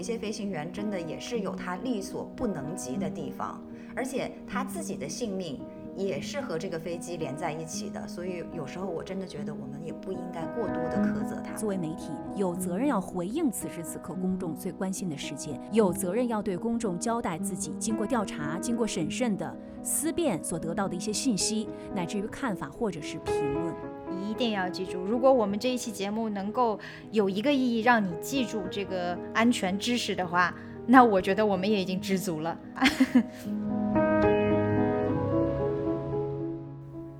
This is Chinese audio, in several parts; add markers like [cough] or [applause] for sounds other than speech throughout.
一些飞行员真的也是有他力所不能及的地方，而且他自己的性命也是和这个飞机连在一起的，所以有时候我真的觉得我们也不应该过多的苛责他。作为媒体，有责任要回应此时此刻公众最关心的事件，有责任要对公众交代自己经过调查、经过审慎的思辨所得到的一些信息，乃至于看法或者是评论。一定要记住，如果我们这一期节目能够有一个意义让你记住这个安全知识的话，那我觉得我们也已经知足了。[laughs]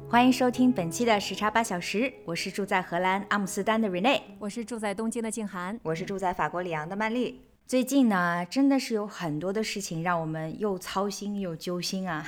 欢迎收听本期的时差八小时，我是住在荷兰阿姆斯特丹的 Rene，我是住在东京的静涵，我是住在法国里昂的曼丽。最近呢，真的是有很多的事情让我们又操心又揪心啊。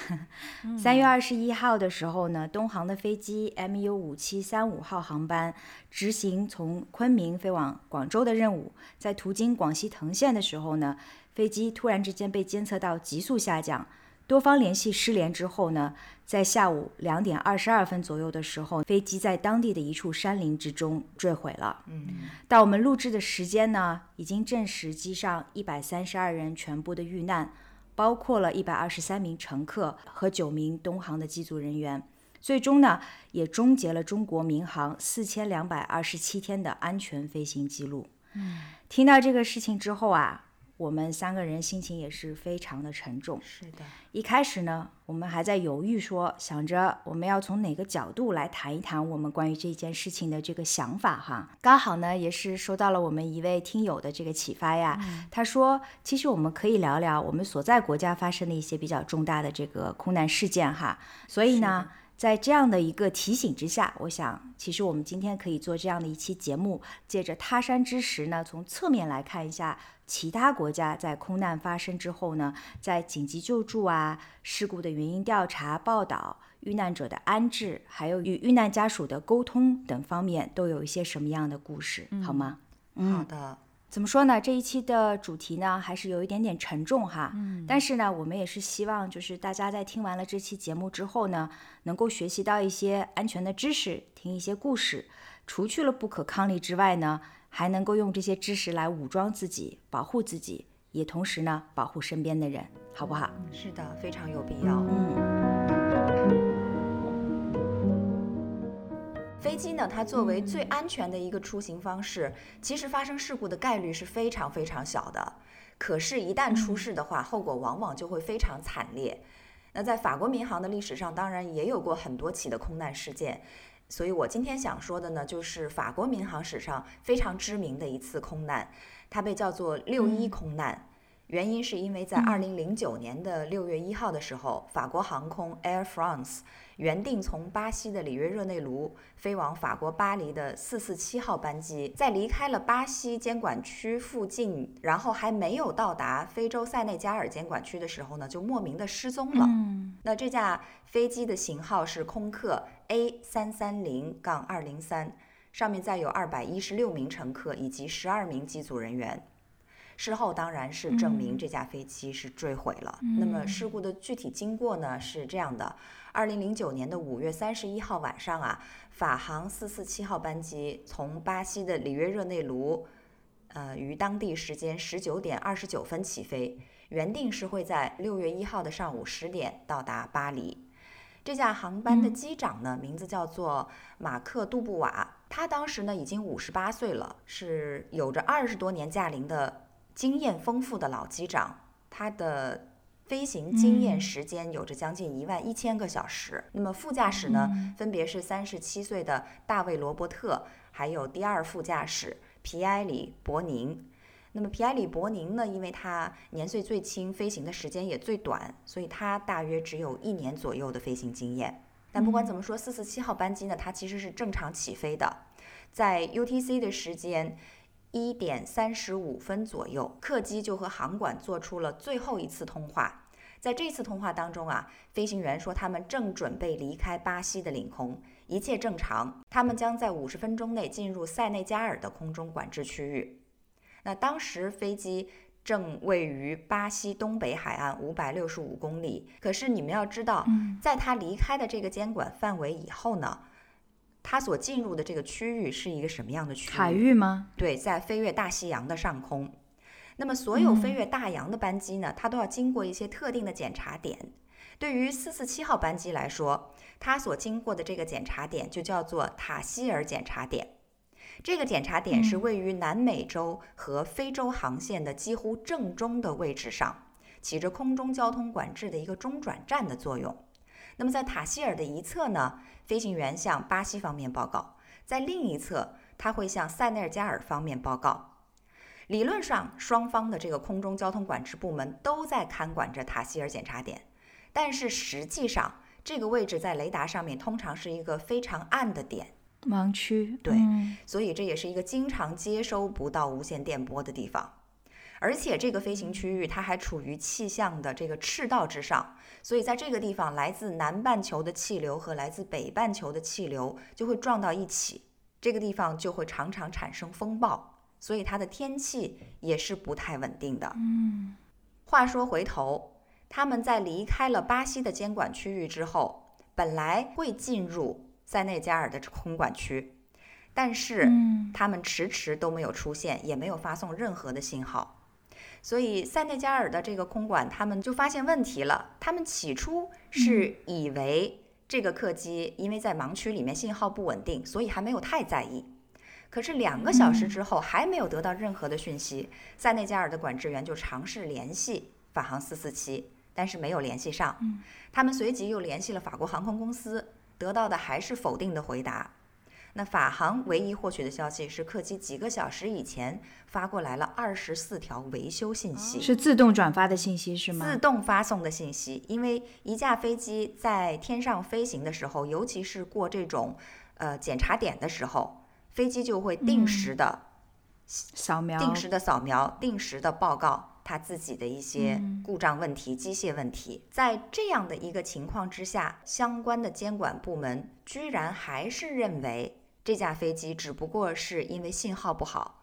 三月二十一号的时候呢，东航的飞机 MU 五七三五号航班执行从昆明飞往广州的任务，在途经广西藤县的时候呢，飞机突然之间被监测到急速下降。多方联系失联之后呢，在下午两点二十二分左右的时候，飞机在当地的一处山林之中坠毁了。嗯，到我们录制的时间呢，已经证实机上一百三十二人全部的遇难，包括了一百二十三名乘客和九名东航的机组人员，最终呢，也终结了中国民航四千两百二十七天的安全飞行记录。嗯，听到这个事情之后啊。我们三个人心情也是非常的沉重。是的，一开始呢，我们还在犹豫，说想着我们要从哪个角度来谈一谈我们关于这件事情的这个想法哈。刚好呢，也是收到了我们一位听友的这个启发呀。他说，其实我们可以聊聊我们所在国家发生的一些比较重大的这个空难事件哈。所以呢。在这样的一个提醒之下，我想，其实我们今天可以做这样的一期节目，借着他山之石呢，从侧面来看一下其他国家在空难发生之后呢，在紧急救助啊、事故的原因调查、报道、遇难者的安置，还有与遇难家属的沟通等方面，都有一些什么样的故事，好吗？嗯好的。怎么说呢？这一期的主题呢，还是有一点点沉重哈。嗯。但是呢，我们也是希望，就是大家在听完了这期节目之后呢，能够学习到一些安全的知识，听一些故事，除去了不可抗力之外呢，还能够用这些知识来武装自己，保护自己，也同时呢，保护身边的人，好不好？是的，非常有必要。嗯。飞机呢，它作为最安全的一个出行方式，其实发生事故的概率是非常非常小的。可是，一旦出事的话，后果往往就会非常惨烈。那在法国民航的历史上，当然也有过很多起的空难事件。所以我今天想说的呢，就是法国民航史上非常知名的一次空难，它被叫做“六一空难”。原因是因为在二零零九年的六月一号的时候，法国航空 Air France 原定从巴西的里约热内卢飞往法国巴黎的四四七号班机，在离开了巴西监管区附近，然后还没有到达非洲塞内加尔监管区的时候呢，就莫名的失踪了。那这架飞机的型号是空客 A 三三零杠二零三，上面载有二百一十六名乘客以及十二名机组人员。事后当然是证明这架飞机是坠毁了。那么事故的具体经过呢是这样的：二零零九年的五月三十一号晚上啊，法航四四七号班机从巴西的里约热内卢，呃，于当地时间十九点二十九分起飞，原定是会在六月一号的上午十点到达巴黎。这架航班的机长呢，名字叫做马克杜布瓦，他当时呢已经五十八岁了，是有着二十多年驾龄的。经验丰富的老机长，他的飞行经验时间有着将近一万一千个小时。那么副驾驶呢，分别是三十七岁的大卫·罗伯特，还有第二副驾驶皮埃里·伯宁。那么皮埃里·伯宁呢，因为他年岁最轻，飞行的时间也最短，所以他大约只有一年左右的飞行经验。但不管怎么说，四四七号班机呢，它其实是正常起飞的，在 UTC 的时间。一点三十五分左右，客机就和航管做出了最后一次通话。在这次通话当中啊，飞行员说他们正准备离开巴西的领空，一切正常，他们将在五十分钟内进入塞内加尔的空中管制区域。那当时飞机正位于巴西东北海岸五百六十五公里，可是你们要知道，在他离开的这个监管范围以后呢，他所进入的这个区域是一个什么样的区域？海域吗？对，在飞越大西洋的上空。那么，所有飞越大洋的班机呢，它都要经过一些特定的检查点。对于四四七号班机来说，它所经过的这个检查点就叫做塔希尔检查点。这个检查点是位于南美洲和非洲航线的几乎正中的位置上，起着空中交通管制的一个中转站的作用。那么，在塔希尔的一侧呢，飞行员向巴西方面报告；在另一侧，他会向塞内加尔方面报告。理论上，双方的这个空中交通管制部门都在看管着塔希尔检查点，但是实际上，这个位置在雷达上面通常是一个非常暗的点，盲区。对，所以这也是一个经常接收不到无线电波的地方。而且这个飞行区域它还处于气象的这个赤道之上，所以在这个地方，来自南半球的气流和来自北半球的气流就会撞到一起，这个地方就会常常产生风暴。所以它的天气也是不太稳定的。嗯，话说回头，他们在离开了巴西的监管区域之后，本来会进入塞内加尔的空管区，但是他们迟迟都没有出现，也没有发送任何的信号。所以塞内加尔的这个空管，他们就发现问题了。他们起初是以为这个客机因为在盲区里面信号不稳定，所以还没有太在意。可是两个小时之后还没有得到任何的讯息，塞内加尔的管制员就尝试联系法航四四七，但是没有联系上。他们随即又联系了法国航空公司，得到的还是否定的回答。那法航唯一获取的消息是，客机几个小时以前发过来了二十四条维修信息，是自动转发的信息是吗？自动发送的信息，因为一架飞机在天上飞行的时候，尤其是过这种呃检查点的时候。飞机就会定时的扫描、定时的扫描、定时的报告它自己的一些故障问题、机械问题。在这样的一个情况之下，相关的监管部门居然还是认为这架飞机只不过是因为信号不好，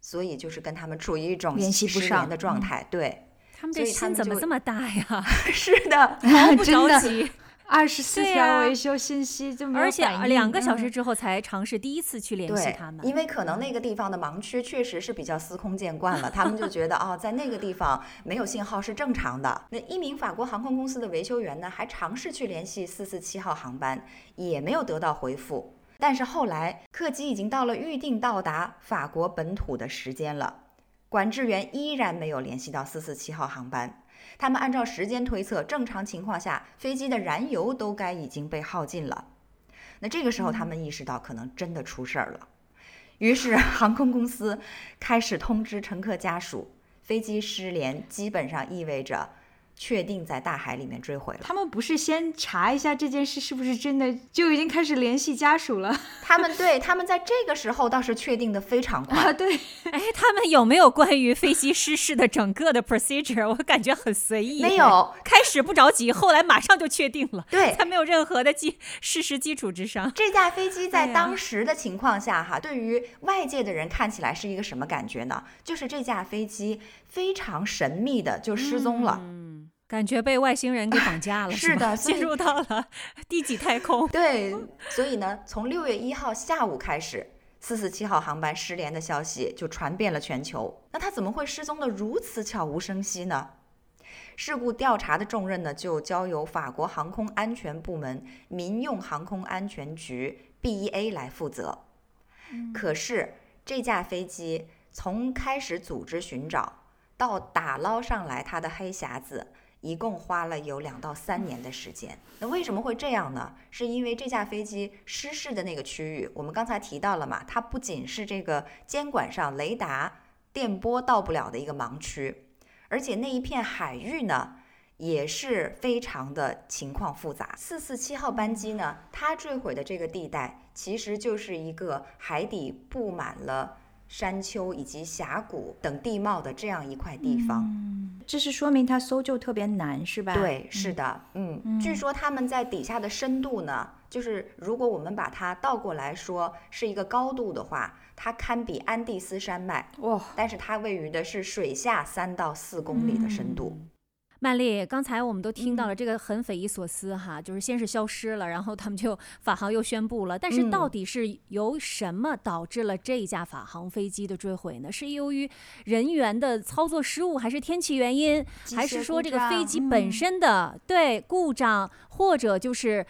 所以就是跟他们处于一种联系不上的状态。对，他们这心怎么这么大呀？[laughs] 是的，[laughs] 毫不着急。二十四条维修信息就没有而且两个小时之后才尝试第一次去联系他们，因为可能那个地方的盲区确实是比较司空见惯了，他们就觉得 [laughs] 哦，在那个地方没有信号是正常的。那一名法国航空公司的维修员呢，还尝试去联系四四七号航班，也没有得到回复。但是后来客机已经到了预定到达法国本土的时间了，管制员依然没有联系到四四七号航班。他们按照时间推测，正常情况下，飞机的燃油都该已经被耗尽了。那这个时候，他们意识到可能真的出事儿了，于是 [laughs] 航空公司开始通知乘客家属，飞机失联基本上意味着。确定在大海里面坠毁了。他们不是先查一下这件事是不是真的，就已经开始联系家属了。[laughs] 他们对他们在这个时候倒是确定的非常快。对，[laughs] 哎，他们有没有关于飞机失事的整个的 procedure？我感觉很随意。没有，开始不着急，后来马上就确定了。对，在没有任何的基事实基础之上。这架飞机在当时的情况下，哈，对于外界的人看起来是一个什么感觉呢？就是这架飞机非常神秘的就失踪了。感觉被外星人给绑架了，[laughs] 是的，进入到了 [laughs] 第几太空？对，所以呢，从六月一号下午开始，四四七号航班失联的消息就传遍了全球。那它怎么会失踪的如此悄无声息呢？事故调查的重任呢，就交由法国航空安全部门民用航空安全局 BEA 来负责。可是这架飞机从开始组织寻找到打捞上来它的黑匣子。一共花了有两到三年的时间。那为什么会这样呢？是因为这架飞机失事的那个区域，我们刚才提到了嘛，它不仅是这个监管上雷达电波到不了的一个盲区，而且那一片海域呢，也是非常的情况复杂。四四七号班机呢，它坠毁的这个地带，其实就是一个海底布满了山丘以及峡谷等地貌的这样一块地方。这是说明它搜救特别难，是吧？对，是的，嗯，据说他们在底下的深度呢，就是如果我们把它倒过来说是一个高度的话，它堪比安第斯山脉，哇，但是它位于的是水下三到四公里的深度。曼丽，刚才我们都听到了，这个很匪夷所思哈，就是先是消失了，然后他们就法航又宣布了，但是到底是由什么导致了这一架法航飞机的坠毁呢？是由于人员的操作失误，还是天气原因，还是说这个飞机？本身的对故障，或者就是？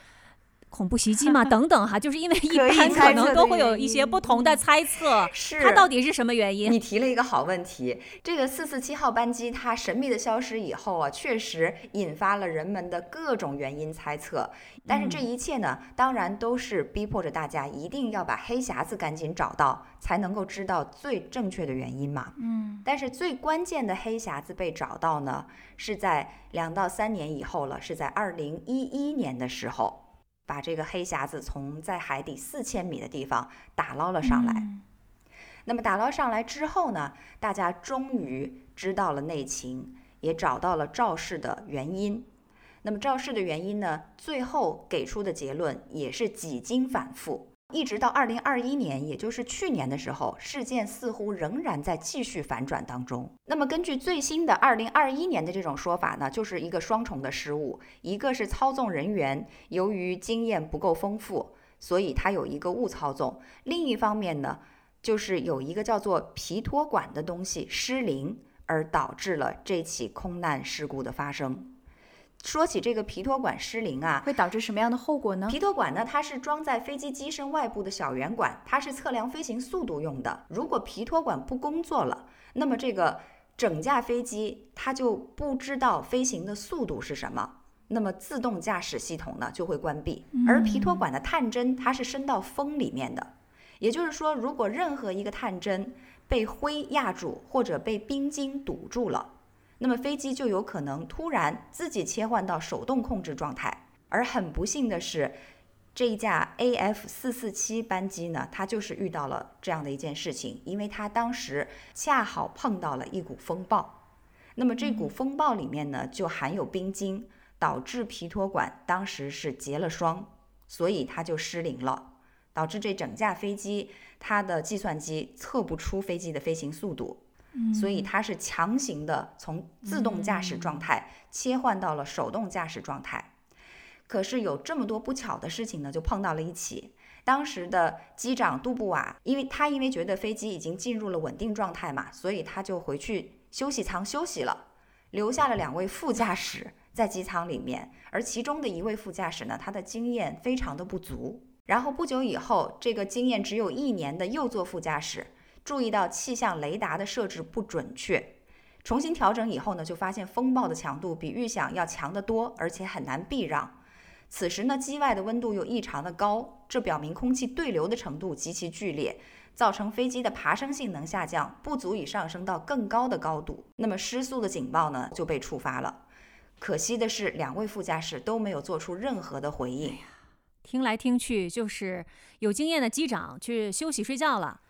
恐怖袭击嘛，[laughs] 等等哈，就是因为一般可能都会有一些不同的猜测，是它到底是什么原因？你提了一个好问题，这个四四七号班机它神秘的消失以后啊，确实引发了人们的各种原因猜测。但是这一切呢，当然都是逼迫着大家一定要把黑匣子赶紧找到，才能够知道最正确的原因嘛。嗯，但是最关键的黑匣子被找到呢，是在两到三年以后了，是在二零一一年的时候。把这个黑匣子从在海底四千米的地方打捞了上来。那么打捞上来之后呢，大家终于知道了内情，也找到了肇事的原因。那么肇事的原因呢，最后给出的结论也是几经反复。一直到二零二一年，也就是去年的时候，事件似乎仍然在继续反转当中。那么，根据最新的二零二一年的这种说法呢，就是一个双重的失误：一个是操纵人员由于经验不够丰富，所以他有一个误操纵；另一方面呢，就是有一个叫做皮托管的东西失灵，而导致了这起空难事故的发生。说起这个皮托管失灵啊，会导致什么样的后果呢？皮托管呢，它是装在飞机机身外部的小圆管，它是测量飞行速度用的。如果皮托管不工作了，那么这个整架飞机它就不知道飞行的速度是什么，那么自动驾驶系统呢就会关闭。而皮托管的探针它是伸到风里面的，也就是说，如果任何一个探针被灰压住或者被冰晶堵住了。那么飞机就有可能突然自己切换到手动控制状态，而很不幸的是，这一架 AF 四四七班机呢，它就是遇到了这样的一件事情，因为它当时恰好碰到了一股风暴，那么这股风暴里面呢就含有冰晶，导致皮托管当时是结了霜，所以它就失灵了，导致这整架飞机它的计算机测不出飞机的飞行速度。所以它是强行的从自动驾驶状态切换到了手动驾驶状态。可是有这么多不巧的事情呢，就碰到了一起。当时的机长杜布瓦，因为他因为觉得飞机已经进入了稳定状态嘛，所以他就回去休息舱休息了，留下了两位副驾驶在机舱里面。而其中的一位副驾驶呢，他的经验非常的不足。然后不久以后，这个经验只有一年的右座副驾驶。注意到气象雷达的设置不准确，重新调整以后呢，就发现风暴的强度比预想要强得多，而且很难避让。此时呢，机外的温度又异常的高，这表明空气对流的程度极其剧烈，造成飞机的爬升性能下降，不足以上升到更高的高度。那么失速的警报呢就被触发了。可惜的是，两位副驾驶都没有做出任何的回应。听来听去，就是有经验的机长去休息睡觉了。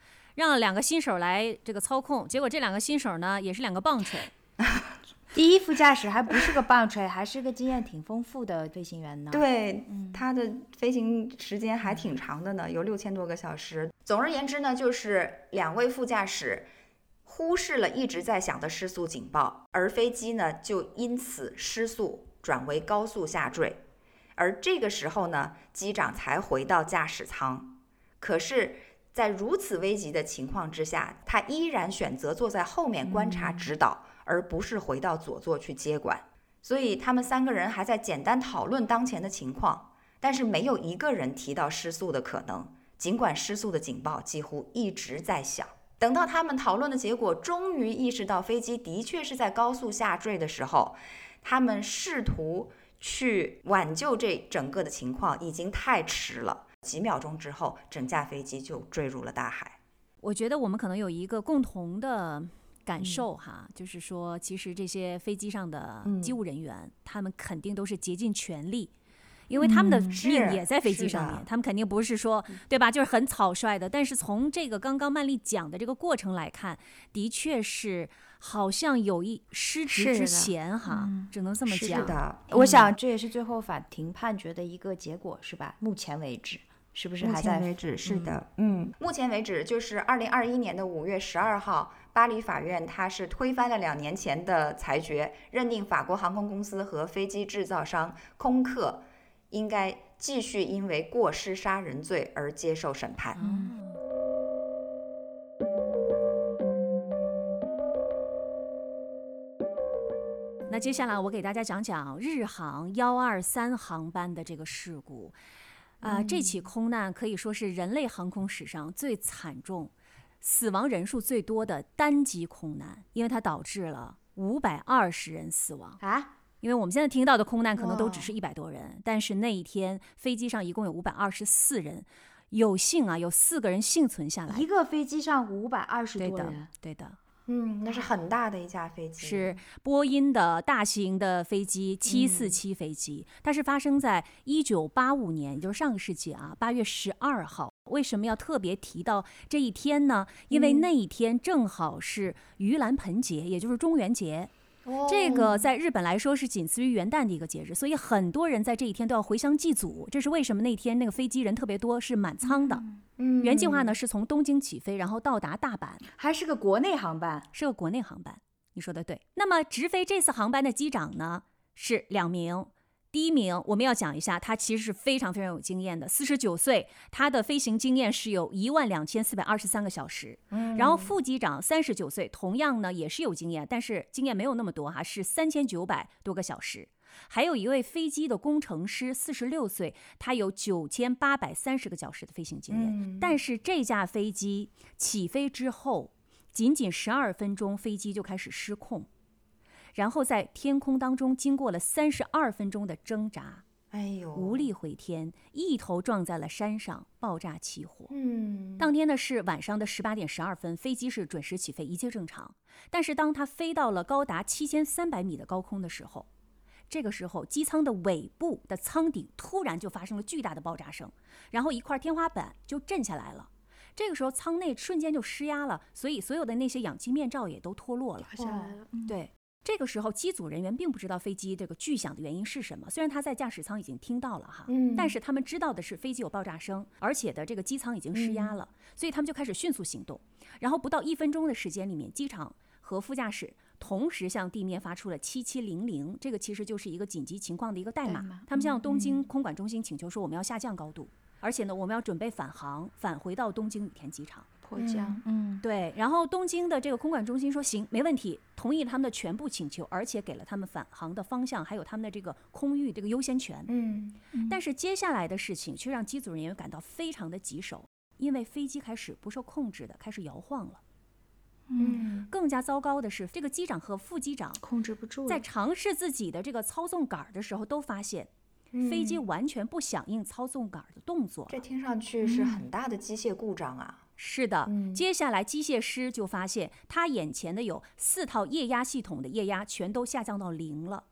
让两个新手来这个操控，结果这两个新手呢也是两个棒槌。[laughs] 第一副驾驶还不是个棒槌，还是个经验挺丰富的飞行员呢。对，他的飞行时间还挺长的呢，有六千多个小时。总而言之呢，就是两位副驾驶忽视了一直在响的失速警报，而飞机呢就因此失速转为高速下坠。而这个时候呢，机长才回到驾驶舱，可是。在如此危急的情况之下，他依然选择坐在后面观察指导，而不是回到左座去接管。所以他们三个人还在简单讨论当前的情况，但是没有一个人提到失速的可能。尽管失速的警报几乎一直在响。等到他们讨论的结果终于意识到飞机的确是在高速下坠的时候，他们试图去挽救这整个的情况，已经太迟了。几秒钟之后，整架飞机就坠入了大海。我觉得我们可能有一个共同的感受哈，就是说，其实这些飞机上的机务人员，他们肯定都是竭尽全力，因为他们的嗯命也在飞机上面，他们肯定不是说对吧，就是很草率的。但是从这个刚刚曼丽讲的这个过程来看，的确是好像有一失职之嫌哈，只能这么是讲。的，我想这也是最后法庭判决的一个结果，是吧？目前为止，是不是目还在？前为止是的，嗯，目前为止就是二零二一年的五月十二号，巴黎法院它是推翻了两年前的裁决，认定法国航空公司和飞机制造商空客应该继续因为过失杀人罪而接受审判。那接下来我给大家讲讲日航幺二三航班的这个事故。啊、这起空难可以说是人类航空史上最惨重、死亡人数最多的单机空难，因为它导致了五百二十人死亡。啊，因为我们现在听到的空难可能都只是一百多人，但是那一天飞机上一共有五百二十四人，有幸啊有四个人幸存下来一。个飞机上五百二十对的多人，，对的。嗯，那是很大的一架飞机，是波音的大型的飞机七四七飞机，它是发生在一九八五年，也就是上个世纪啊八月十二号。为什么要特别提到这一天呢？因为那一天正好是盂兰盆节，也就是中元节。这个在日本来说是仅次于元旦的一个节日，所以很多人在这一天都要回乡祭祖。这是为什么那天那个飞机人特别多，是满舱的。嗯原计划呢是从东京起飞，然后到达大阪。还是个国内航班。是个国内航班，你说的对。那么直飞这次航班的机长呢是两名。第一名我们要讲一下，他其实是非常非常有经验的，四十九岁，他的飞行经验是有一万两千四百二十三个小时。然后副机长三十九岁，同样呢也是有经验，但是经验没有那么多哈，是三千九百多个小时。还有一位飞机的工程师，四十六岁，他有九千八百三十个小时的飞行经验。嗯但是这架飞机起飞之后，仅仅十二分钟，飞机就开始失控，然后在天空当中经过了三十二分钟的挣扎，哎呦，无力回天，一头撞在了山上，爆炸起火。嗯，当天呢是晚上的十八点十二分，飞机是准时起飞，一切正常。但是当它飞到了高达七千三百米的高空的时候，这个时候机舱的尾部的舱顶突然就发生了巨大的爆炸声，然后一块天花板就震下来了。这个时候舱内瞬间就失压了，所以所有的那些氧气面罩也都脱落了。下来了，对，这个时候机组人员并不知道飞机这个巨响的原因是什么，虽然他在驾驶舱已经听到了哈，嗯但是他们知道的是飞机有爆炸声，而且的这个机舱已经失压了，所以他们就开始迅速行动。然后不到一分钟的时间里面，机场和副驾驶同时向地面发出了七七零零，这个其实就是一个紧急情况的一个代码。代码他们向东京空管中心请求说，我们要下降高度，而且呢，我们要准备返航，返回到东京羽田机场。迫降，嗯，对，然后东京的这个空管中心说行，没问题，同意他们的全部请求，而且给了他们返航的方向，还有他们的这个空域这个优先权。嗯但是接下来的事情却让机组人员感到非常的棘手，因为飞机开始不受控制的开始摇晃了。嗯更加糟糕的是，这个机长和副机长控制不住，在尝试自己的这个操纵杆的时候，都发现飞机完全不响应操纵杆的动作。这听上去是很大的机械故障啊。是的，嗯接下来机械师就发现，他眼前的有四套液压系统的液压全都下降到零了。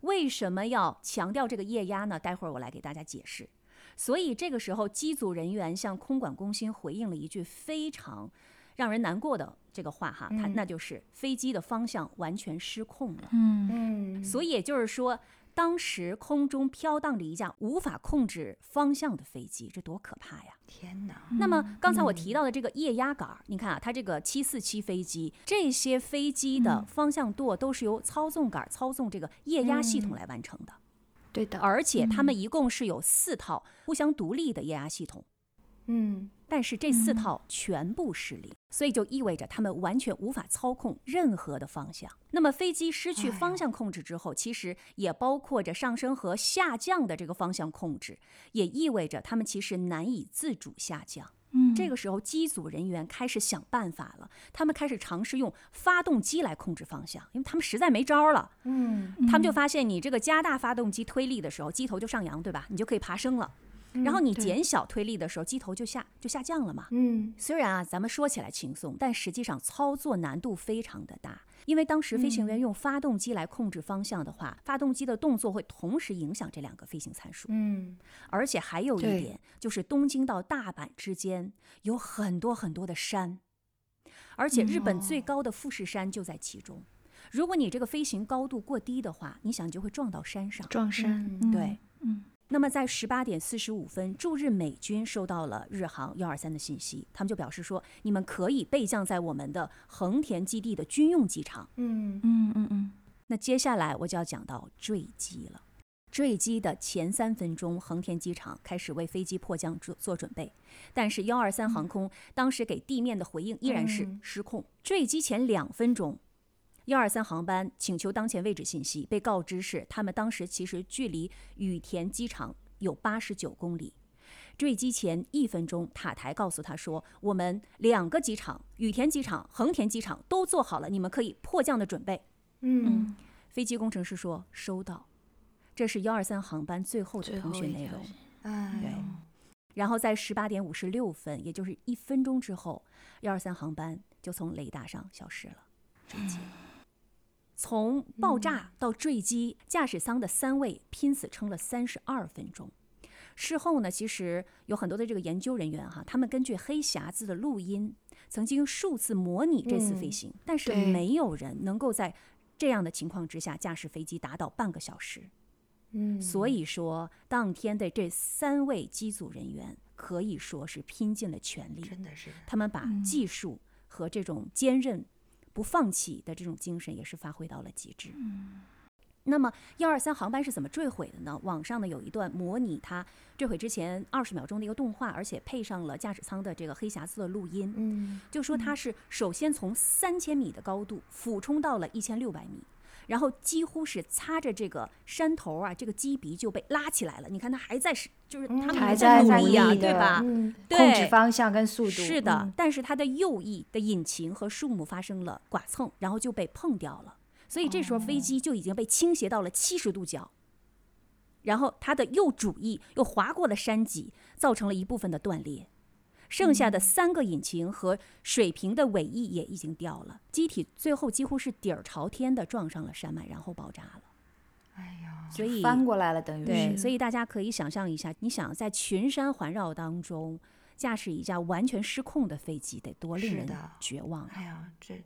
为什么要强调这个液压呢？待会儿我来给大家解释。所以这个时候，机组人员向空管中心回应了一句非常让人难过的这个话哈，他嗯那就是飞机的方向完全失控了。嗯嗯所以也就是说，当时空中飘荡着一架无法控制方向的飞机，这多可怕呀！天哪，那么刚才我提到的这个液压杆儿，你看啊，它这个七四七飞机，这些飞机的方向舵都是由操纵杆操纵这个液压系统来完成的，对的，而且它们一共是有四套互相独立的液压系统。嗯但是这四套全部失灵，所以就意味着他们完全无法操控任何的方向。那么飞机失去方向控制之后，其实也包括着上升和下降的这个方向控制，也意味着他们其实难以自主下降。嗯这个时候，机组人员开始想办法了，他们开始尝试用发动机来控制方向，因为他们实在没招了。嗯他们就发现，你这个加大发动机推力的时候，机头就上扬，对吧？你就可以爬升了。然后你减小推力的时候，机头就下就下降了嘛。嗯虽然啊，咱们说起来轻松，但实际上操作难度非常的大。因为当时飞行员用发动机来控制方向的话，发动机的动作会同时影响这两个飞行参数。嗯而且还有一点，就是东京到大阪之间有很多很多的山，而且日本最高的富士山就在其中。如果你这个飞行高度过低的话，你想就会撞到山上。撞山，嗯对，嗯，那么在十八点四十五分，驻日美军收到了日航幺二三的信息，他们就表示说，你们可以备降在我们的横田基地的军用机场。嗯嗯嗯嗯，那接下来我就要讲到坠机了。坠机的前三分钟，横田机场开始为飞机迫降做做准备，但是幺二三航空当时给地面的回应依然是嗯失控。坠机前两分钟，幺二三航班请求当前位置信息，被告知是他们当时其实距离羽田机场有八十九公里。坠机前一分钟，塔台告诉他说：“我们两个机场，羽田机场、横田机场都做好了，你们可以迫降的准备。”嗯飞机工程师说收到，这是幺二三航班最后的通讯内容。哎对，然后在十八点五十六分，也就是一分钟之后，幺二三航班就从雷达上消失了，坠机。从爆炸到坠机，驾驶舱的三位拼死撑了三十二分钟。事后呢，其实有很多的这个研究人员哈，他们根据黑匣子的录音，曾经数次模拟这次飞嗯行，但是没有人能够在这样的情况之下驾驶飞机达到半个小时。嗯，所以说，当天的这三位机组人员可以说是拼尽了全力，真的是，他们把嗯技术和这种坚韧、不放弃的这种精神也是发挥到了极致。嗯那么幺二三航班是怎么坠毁的呢？网上呢有一段模拟它坠毁之前二十秒钟的一个动画，而且配上了驾驶舱的这个黑匣子的录音，嗯就说它是首先从三千米的高度俯冲到了一千六百米。然后几乎是擦着这个山头啊，这个机鼻就被拉起来了。你看它还在是，就是他们嗯还在在努力啊，对吧？嗯对控制方向跟速度，是的，嗯但是它的右翼的引擎和树木发生了剐蹭，然后就被碰掉了。所以这时候飞机就已经被倾斜到了七十度角，然后它的右主翼又划过了山脊，造成了一部分的断裂。剩下的三个引擎和水平的尾翼也已经掉了，机体最后几乎是底儿朝天的撞上了山脉，然后爆炸了。哎呀，所以翻过来了，等于对，所以大家可以想象一下，你想在群山环绕当中驾驶一架完全失控的飞机，得多令人绝望啊！哎呀，这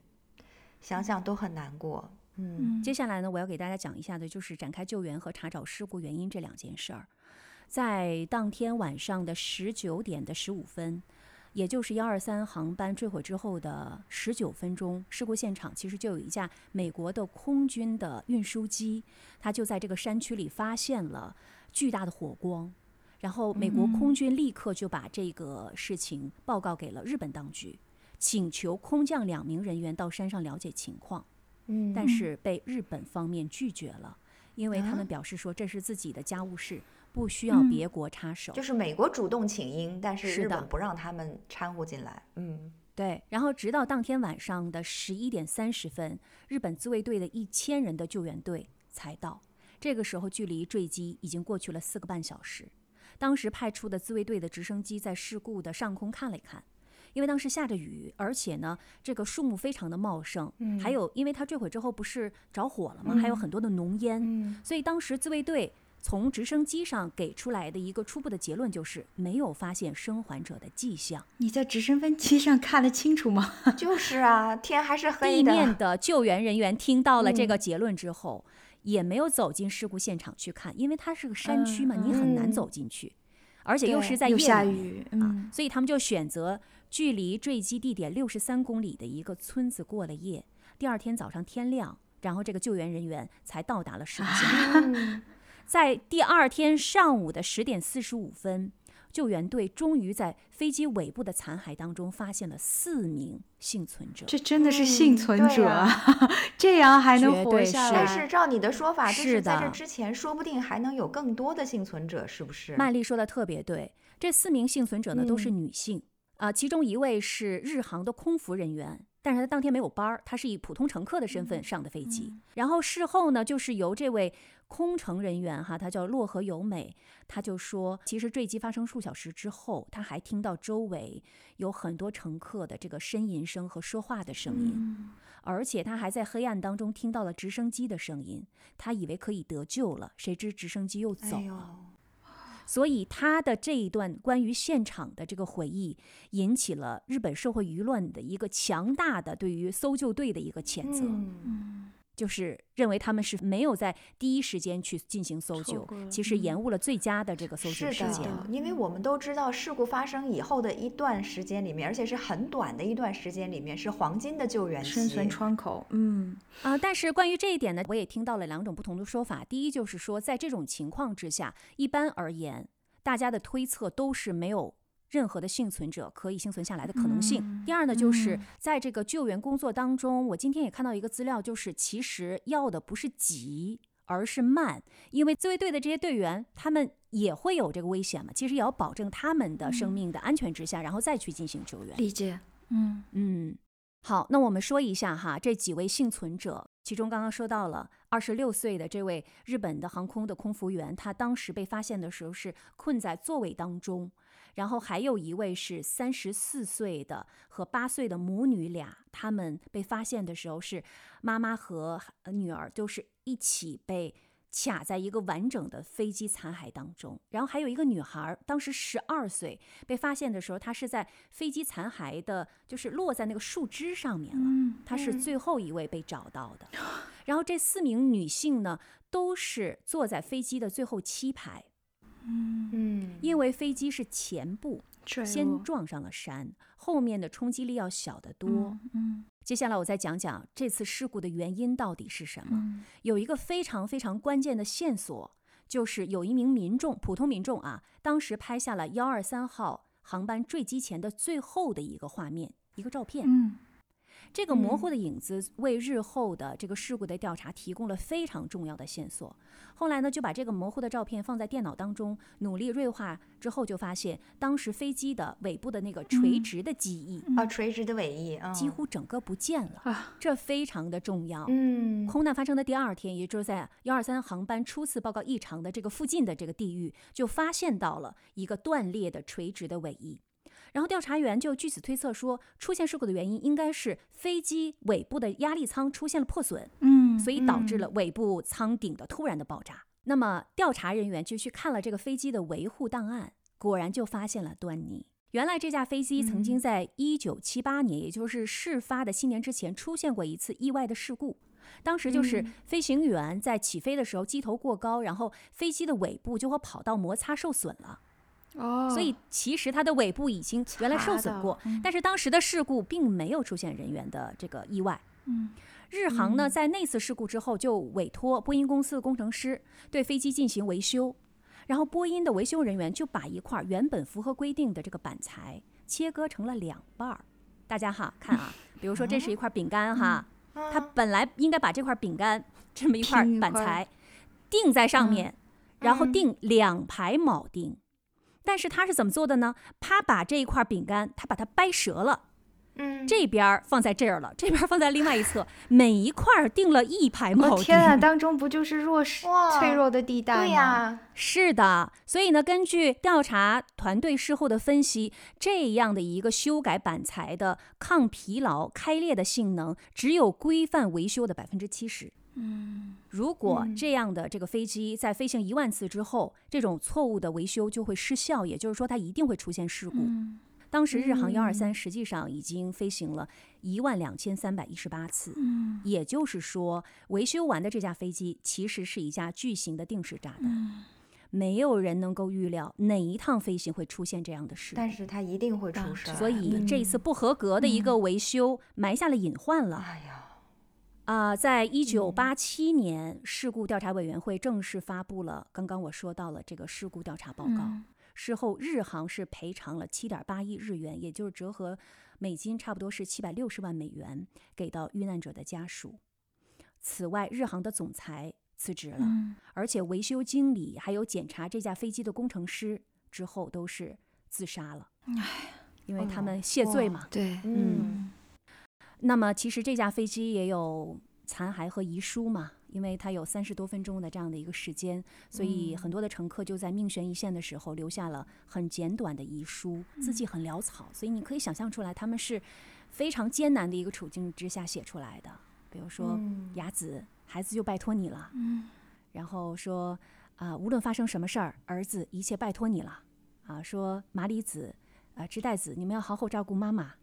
想想都很难过。嗯嗯接下来呢，我要给大家讲一下的就是展开救援和查找事故原因这两件事儿。在当天晚上的十九点的十五分，也就是幺二三航班坠毁之后的十九分钟，事故现场其实就有一架美国的空军的运输机，它就在这个山区里发现了巨大的火光。然后，美国空军立刻就把这个事情报告给了日本当局，请求空降两名人员到山上了解情况。嗯，但是被日本方面拒绝了，因为他啊们表示说这是自己的家务事，不需要嗯别国插手。就是美国主动请缨，但是日本不让他们掺和进来。嗯对，然后直到当天晚上的十一点三十分，日本自卫队的一千人的救援队才到。这个时候，距离坠机已经过去了四个半小时。当时派出的自卫队的直升机在事故的上空看了一看，因为当时下着雨，而且呢，这个树木非常的茂盛，嗯还有因为它坠毁之后不是着火了吗？还有很多的浓烟，嗯所以当时自卫队从直升机上给出来的一个初步的结论就是没有发现生还者的迹象。你在直升飞机上看得清楚吗？[laughs] 就是啊，天还是黑的。地面的救援人员听到了这嗯个结论之后，也没有走进事故现场去看，因为它是个山区嘛，你很难嗯走进去，而且又是在夜雨，啊嗯，，所以他们就选择距离坠机地点六十三公里的一个村子过了夜。第二天早上天亮，然后这个救援人员才到达了事故现场。嗯在第二天上午的十点四十五分，救援队终于在飞机尾部的残骸当中发现了四名幸存者。这真的是幸存者，啊 [laughs] 这样还能活下来。但是照你的说法，就是是在这之前，说不定还能有更多的幸存者，是不是？曼丽说的特别对，这四名幸存者呢都是嗯女性啊、其中一位是日航的空服人员，但是他当天没有班儿，他是以普通乘客的身份上的飞机。然后事后呢，就是由这位空乘人员哈，他叫洛河由美，他就说，其实坠机发生数小时之后，他还听到周围有很多乘客的这个呻吟声和说话的声音，而且他还在黑暗当中听到了直升机的声音，他以为可以得救了，谁知直升机又走了。所以他的这一段关于现场的这个回忆，引起了日本社会舆论的一个强大的对于搜救队的一个谴责，嗯，就是认为他们是没有在第一时间去进行搜救其实延误了最佳的这个搜救时间。的，因为我们都知道事故发生以后的一段时间里面，而且是很短的一段时间里面，是黄金的救援。生存窗口，嗯，啊、但是关于这一点呢，我也听到了两种不同的说法。第一就是说，在这种情况之下，一般而言，大家的推测都是没有任何的幸存者可以幸存下来的可能性。第二呢，就是在这个救援工作当中，我今天也看到一个资料，就是其实要的不是急。而是慢，因为自卫队的这些队员，他们也会有这个危险嘛。其实也要保证他们的生命的安全之下，然后再去进行救援。理解，嗯嗯，好，那我们说一下哈，这几位幸存者，其中刚刚说到了二十六岁的这位日本的航空的空服员，他当时被发现的时候是困在座位当中，然后还有一位是三十四岁的和八岁的母女俩，他们被发现的时候是妈妈和呃女儿都是一起被。卡在一个完整的飞机残骸当中，然后还有一个女孩，当时十二岁，被发现的时候，她是在飞机残骸的，就是落在那个树枝上面了。她是最后一位被找到的。[laughs] 然后这四名女性呢，都是坐在飞机的最后七排，嗯，因为飞机是前部先撞上了山，后面的冲击力要小得多。嗯接下来我再讲讲这次事故的原因到底是什么。嗯有一个非常非常关键的线索，就是有一名民众，普通民众啊，当时拍下了幺二三号航班坠机前的最后的一个画面，一个照片。嗯这个模糊的影子为日后的这个事故的调查提供了非常重要的线索。后来呢，就把这个模糊的照片放在电脑当中，努力锐化之后，就发现当时飞机的尾部的那个垂直的机翼啊，垂直的尾翼，啊几乎整个不见了，啊这非常的重要。嗯，空难发生的第二天，也就是在幺二三航班初次报告异常的这个附近的这个地域，就发现到了一个断裂的垂直的尾翼。然后调查员就据此推测说，出现事故的原因应该是飞机尾部的压力舱出现了破损，嗯所以导致了尾部舱顶的突然的爆炸。那么调查人员就去看了这个飞机的维护档案，果然就发现了端倪。原来这架飞机曾经在一九七八年，也就是事发的新年之前，出现过一次意外的事故。当时就是飞行员在起飞的时候机头过高，然后飞机的尾部就和跑道摩擦受损了。哦，所以其实它的尾部已经原来受损过，但是当时的事故并没有出现人员的这个意外。嗯，日航呢在那次事故之后就委托波音公司的工程师对飞机进行维修，然后波音的维修人员就把一块原本符合规定的这个板材切割成了两半儿。大家哈看啊，[laughs] 比如说这是一块饼干哈，它本来应该把这块饼干这么一块拼一块板材钉在上面，然后钉两排铆钉。但是他是怎么做的呢？他把这一块饼干，他把它掰折了，嗯，这边儿放在这儿了，这边儿放在另外一侧，每一块儿钉了一排铆钉。我天啊，当中不就是弱势哇脆弱的地带吗？对呀，是的，所以呢，根据调查团队事后的分析，这样的一个修改板材的抗疲劳、开裂的性能，只有规范维修的百分之七十。嗯。如果这样的这个飞机在飞行一万次之后，这种错误的维修就会失效，也就是说它一定会出现事故。嗯。当时日航幺二三实际上已经飞行了一万两千三百一十八次，嗯。也就是说，维修完的这架飞机其实是一架巨型的定时炸弹。嗯。没有人能够预料哪一趟飞行会出现这样的事故，但是它一定会出事，所以这一次不合格的一个维修埋下了隐患了。哎呀，啊、在一九八七年，事故调查委员会正式发布了刚刚我说到了这个事故调查报告。嗯事后，日航是赔偿了七点八亿日元，也就是折合美金差不多是七百六十万美元，给到遇难者的家属。此外，日航的总裁辞职了，嗯而且维修经理还有检查这架飞机的工程师之后都是自杀了。因为他们谢罪嘛。对，嗯那么其实这架飞机也有残骸和遗书嘛，因为它有三十多分钟的这样的一个时间，所以很多的乘客就在命悬一线的时候留下了很简短的遗书，字迹很潦草，所以你可以想象出来他们是非常艰难的一个处境之下写出来的。比如说雅子，孩子就拜托你了，嗯。然后说啊，无论发生什么事儿，儿子一切拜托你了，啊，说麻里子，啊，织带子，你们要好好照顾妈妈。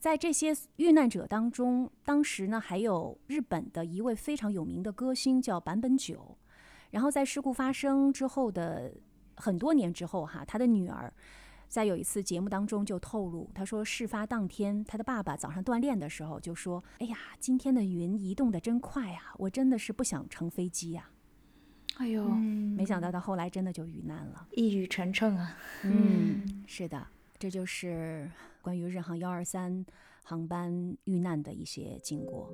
在这些遇难者当中，当时呢还有日本的一位非常有名的歌星叫坂本九。然后在事故发生之后的很多年之后，哈，他的女儿在有一次节目当中就透露，他说事发当天他的爸爸早上锻炼的时候就说：“哎呀，今天的云移动的真快啊，我真的是不想乘飞机呀。”哎呦，没想到他后来真的就遇难了。一语成谶啊！嗯，是的，这就是关于日航幺二三航班遇难的一些经过。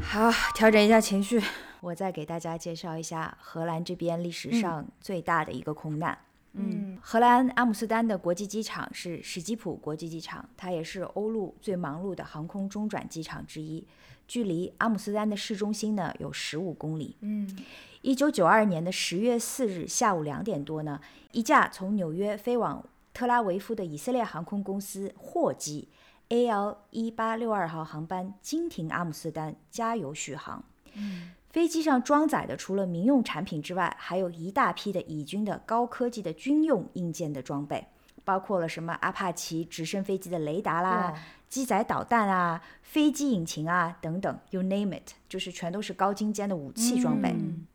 好，调整一下情绪，我再给大家介绍一下荷兰这边历史上最大的一个空难。嗯，荷兰阿姆斯特丹的国际机场是史基普国际机场，它也是欧陆最忙碌的航空中转机场之一，距离阿姆斯特丹的市中心呢有十五公里。嗯，一九九二年的十月四日下午两点多呢，一架从纽约飞往特拉维夫的以色列航空公司货机 AL 一八六二号航班经停阿姆斯特丹加油续航。飞机上装载的除了民用产品之外，还有一大批的以军的高科技的军用硬件的装备，包括了什么阿帕奇直升飞机的雷达啦、机载导弹啊、飞机引擎啊等等，you name it，就是全都是高精尖的武器装备。嗯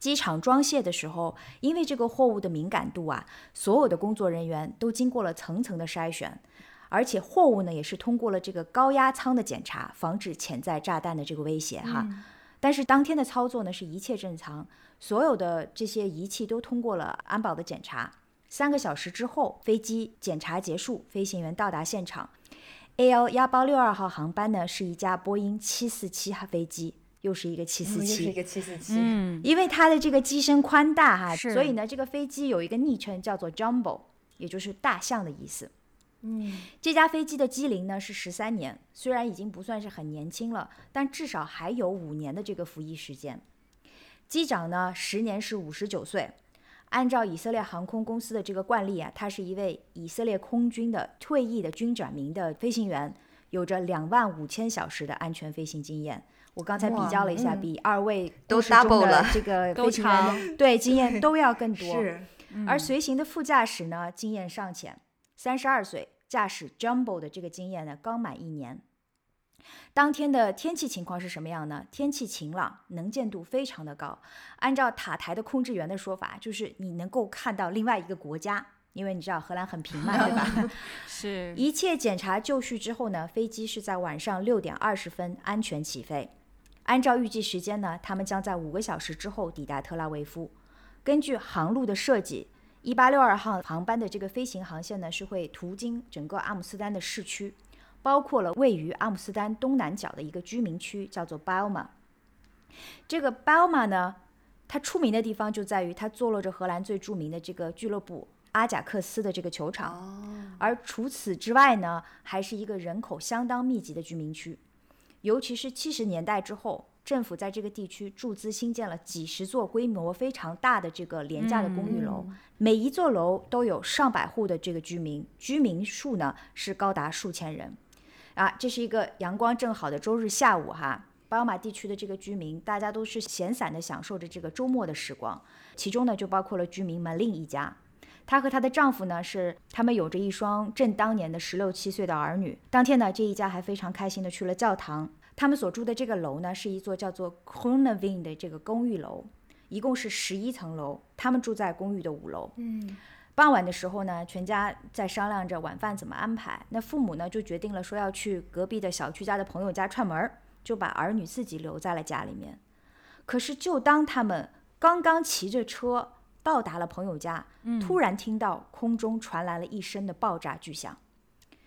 机场装卸的时候，因为这个货物的敏感度啊，所有的工作人员都经过了层层的筛选，而且货物呢也是通过了这个高压舱的检查，防止潜在炸弹的这个威胁哈。但是当天的操作呢是一切正常，所有的这些仪器都通过了安保的检查。三个小时之后，飞机检查结束，飞行员到达现场。AL 幺八六二号航班呢是一架波音七四七飞机，又是一个七四七。又是一个七四七，嗯，因为它的这个机身宽大哈，是所以呢，这个飞机有一个昵称叫做 Jumbo，也就是大象的意思。嗯，这架飞机的机龄呢是十三年，虽然已经不算是很年轻了，但至少还有五年的这个服役时间。机长呢，时年是五十九岁。按照以色列航空公司的这个惯例啊，他是一位以色列空军的退役的军转民的飞行员，有着两万五千小时的安全飞行经验。我刚才比较了一下，嗯比二位都 double 的了这个都 [laughs] 飞行员的对经验都要更多。是，而随行的副驾驶呢，经验尚浅，三十二岁，驾驶 Jumbo 的这个经验呢，刚满一年。当天的天气情况是什么样呢？天气晴朗，能见度非常的高。按照塔台的控制员的说法，就是你能够看到另外一个国家，因为你知道荷兰很平嘛，对吧？[laughs] [laughs] 是一切检查就绪之后呢，飞机是在晚上六点二十分安全起飞。按照预计时间呢，他们将在五个小时之后抵达特拉维夫。根据航路的设计，一八六二号航班的这个飞行航线呢是会途经整个阿姆斯特丹的市区，包括了位于阿姆斯特丹东南角的一个居民区，叫做 Balma。这个 Balma 呢，它出名的地方就在于它坐落着荷兰最著名的这个俱乐部阿贾克斯的这个球场。哦，而除此之外呢，还是一个人口相当密集的居民区，尤其是七十年代之后，政府在这个地区注资新建了几十座规模非常大的这个廉价的公寓楼，每一座楼都有上百户的这个居民，居民数呢是高达数千人。啊，这是一个阳光正好的周日下午哈。巴尔马地区的这个居民，大家都是闲散的享受着这个周末的时光，其中呢就包括了居民们另一家，她和她的丈夫呢是他们有着一双正当年的十六七岁的儿女。当天呢，这一家还非常开心的去了教堂。他们所住的这个楼呢，是一座叫做 Kronavin 的这个公寓楼，一共是十一层楼。他们住在公寓的五楼。嗯，傍晚的时候呢，全家在商量着晚饭怎么安排。那父母呢就决定了说要去隔壁的小区家的朋友家串门儿，就把儿女自己留在了家里面。可是就当他们刚刚骑着车到达了朋友家，突然听到空中传来了一声的爆炸巨响。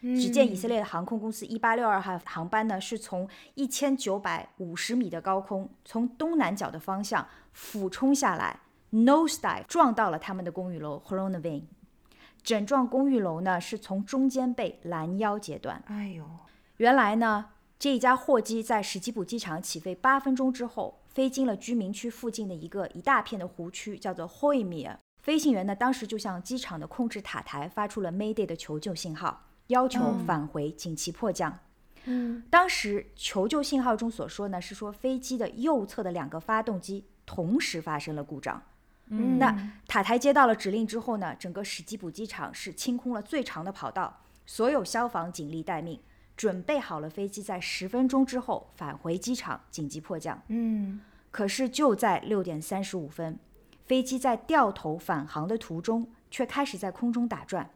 只见以色列航空公司一八六二号航班呢，是从一千九百五十米的高空，从东南角的方向俯冲下来，nose dive 撞到了他们的公寓楼 h o r o n a v i n 整幢公寓楼呢是从中间被拦腰截断。哎呦，原来呢，这一架货机在史基普机场起飞八分钟之后，飞进了居民区附近的一个一大片的湖区，叫做 h o y m i r 飞行员呢，当时就向机场的控制塔台发出了 Mayday 的求救信号，要求返回，紧急迫降。嗯，当时求救信号中所说呢，是说飞机的右侧的两个发动机同时发生了故障。嗯。那塔台接到了指令之后呢，整个史基普机场是清空了最长的跑道，所有消防警力待命，准备好了飞机在十分钟之后返回机场紧急迫降。嗯，可是就在六点三十五分，飞机在掉头返航的途中，却开始在空中打转，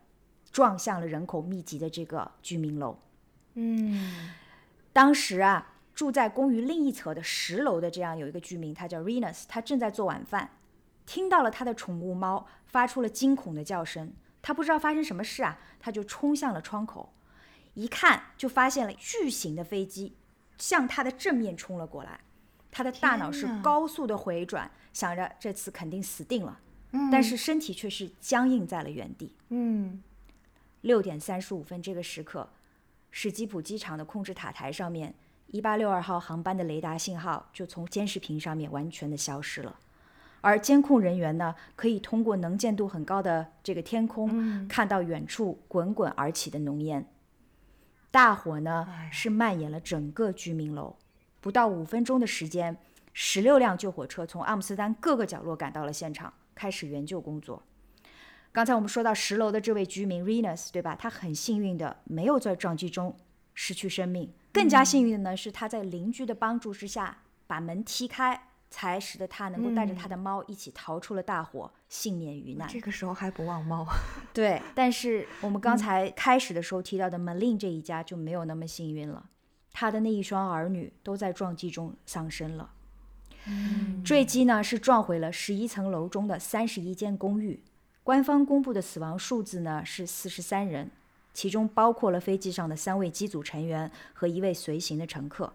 撞向了人口密集的这个居民楼。嗯，当时啊，住在公寓另一侧的十楼的这样有一个居民，他叫 Renus，他正在做晚饭，听到了他的宠物猫发出了惊恐的叫声，他不知道发生什么事啊，他就冲向了窗口，一看就发现了巨型的飞机向他的正面冲了过来，他的大脑是高速的回转，想着这次肯定死定了，嗯但是身体却是僵硬在了原地。嗯，六点三十五分这个时刻，史基普机场的控制塔台上面，一八六二号航班的雷达信号就从监视屏上面完全的消失了。而监控人员呢，可以通过能见度很高的这个天空，看到远处滚滚而起的浓烟。大火呢是蔓延了整个居民楼，不到五分钟的时间，十六辆救火车从阿姆斯特丹各个角落赶到了现场，开始援救工作。刚才我们说到十楼的这位居民 Renus，对吧？他很幸运的没有在撞击中失去生命，更加幸运的呢是他在邻居的帮助之下把门踢开，才使得他能够带着他的猫一起逃出了大火，幸免于难。这个时候还不忘猫。[laughs] 对，但是我们刚才开始的时候提到的 Malin 这一家就没有那么幸运了，他的那一双儿女都在撞击中丧生了。坠机呢是撞毁了十一层楼中的三十一间公寓，官方公布的死亡数字呢是四十三人，其中包括了飞机上的三位机组成员和一位随行的乘客。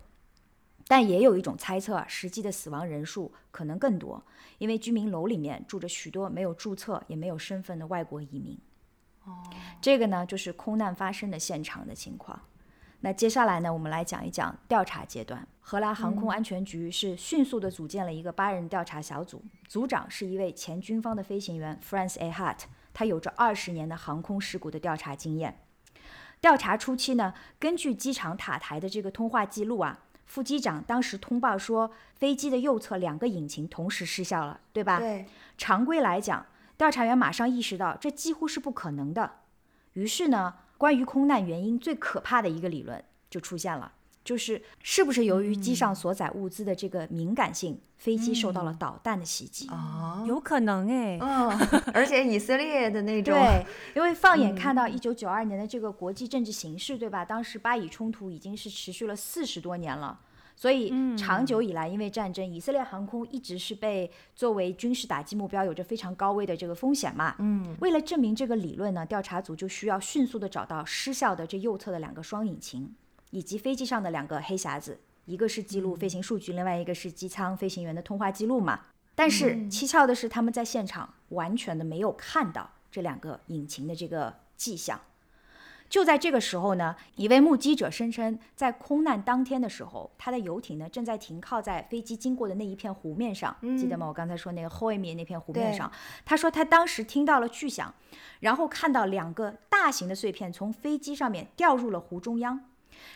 但也有一种猜测啊，实际的死亡人数可能更多，因为居民楼里面住着许多没有注册也没有身份的外国移民。哦，这个呢就是空难发生的现场的情况。那接下来呢，我们来讲一讲调查阶段。荷兰航空安全局是迅速地组建了一个八人调查小组，组长是一位前军方的飞行员 Franz A. Hart，他有着二十年的航空事故的调查经验。调查初期呢，根据机场塔台的这个通话记录啊，副机长当时通报说，飞机的右侧两个引擎同时失效了，对吧？对，常规来讲，调查员马上意识到这几乎是不可能的。于是呢，关于空难原因最可怕的一个理论就出现了，就是是不是由于机上所载物资的这个敏感性，飞机受到了导弹的袭击？哦，有可能哎，嗯，而且以色列的那 [laughs] 种，对，因为放眼看到一九九二年的这个国际政治形势，对吧？当时巴以冲突已经是持续了四十多年了。所以，长久以来，因为战争，以色列航空一直是被作为军事打击目标，有着非常高危的这个风险嘛。嗯，为了证明这个理论呢，调查组就需要迅速的找到失效的这右侧的两个双引擎，以及飞机上的两个黑匣子，一个是记录飞行数据，另外一个是机舱飞行员的通话记录嘛。但是蹊跷的是，他们在现场完全的没有看到这两个引擎的这个迹象。就在这个时候呢，一位目击者声称，在空难当天的时候，他的游艇呢正在停靠在飞机经过的那一片湖面上，记得吗？我刚才说那个后面那片湖面上，他说他当时听到了巨响，然后看到两个大型的碎片从飞机上面掉入了湖中央。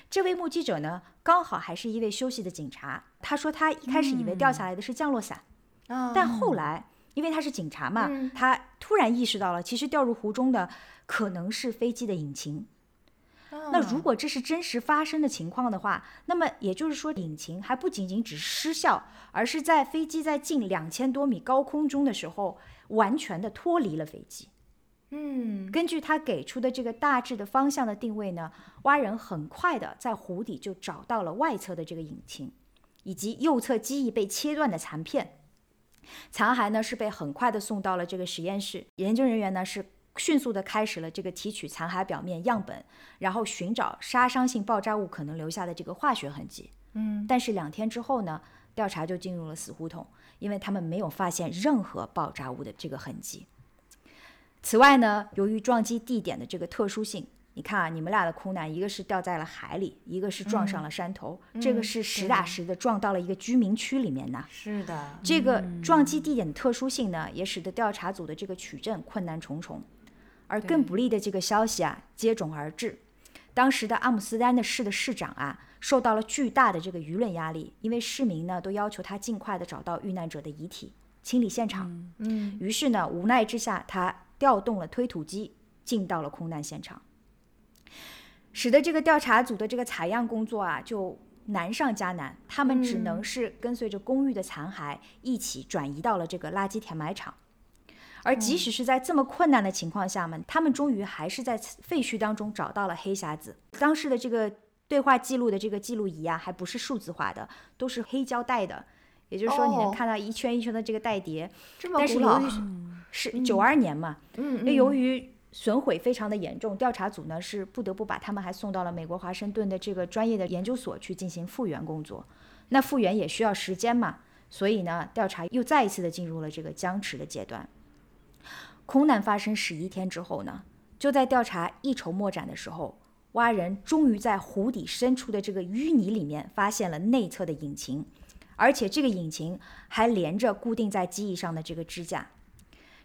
这位目击者呢，刚好还是一位休息的警察。他说他一开始以为掉下来的是降落伞，啊但后来因为他是警察嘛，他突然意识到了，其实掉入湖中的可能是飞机的引擎。那如果这是真实发生的情况的话，那么也就是说，引擎还不仅仅只是失效，而是在飞机在近两千多米高空中的时候，完全的脱离了飞机。嗯，根据他给出的这个大致的方向的定位呢，蛙人很快的在湖底就找到了外侧的这个引擎，以及右侧机翼被切断的残片。残骸呢是被很快的送到了这个实验室，研究人员呢是迅速的开始了这个提取残骸表面样本，然后寻找杀伤性爆炸物可能留下的这个化学痕迹。嗯，但是两天之后呢，调查就进入了死胡同，因为他们没有发现任何爆炸物的这个痕迹。此外呢，由于撞击地点的这个特殊性，你看啊，你们俩的空难，一个是掉在了海里，一个是撞上了山头，这个是实打实的撞到了一个居民区里面呢。是的，这个撞击地点的特殊性呢，也使得调查组的这个取证困难重重。而更不利的这个消息啊，接踵而至。当时的阿姆斯丹的市的市长啊，受到了巨大的这个舆论压力，因为市民呢都要求他尽快的找到遇难者的遗体，清理现场。嗯，于是呢，无奈之下，他调动了推土机，进到了空难现场，使得这个调查组的这个采样工作啊，就难上加难。他们只能是跟随着公寓的残骸一起转移到了这个垃圾填埋场。而即使是在这么困难的情况下嘛，他们终于还是在废墟当中找到了黑匣子。当时的这个对话记录的这个记录仪啊，还不是数字化的，都是黑胶带的，也就是说你能哦看到一圈一圈的这个带碟。这么但是古老是九二年嘛，嗯那由于损毁非常的严重，调查组呢是不得不把他们还送到了美国华盛顿的这个专业的研究所去进行复原工作。那复原也需要时间嘛，所以呢，调查又再一次的进入了这个僵持的阶段。空难发生十一天之后呢，就在调查一筹莫展的时候，蛙人终于在湖底深处的这个淤泥里面发现了内侧的引擎，而且这个引擎还连着固定在机翼上的这个支架。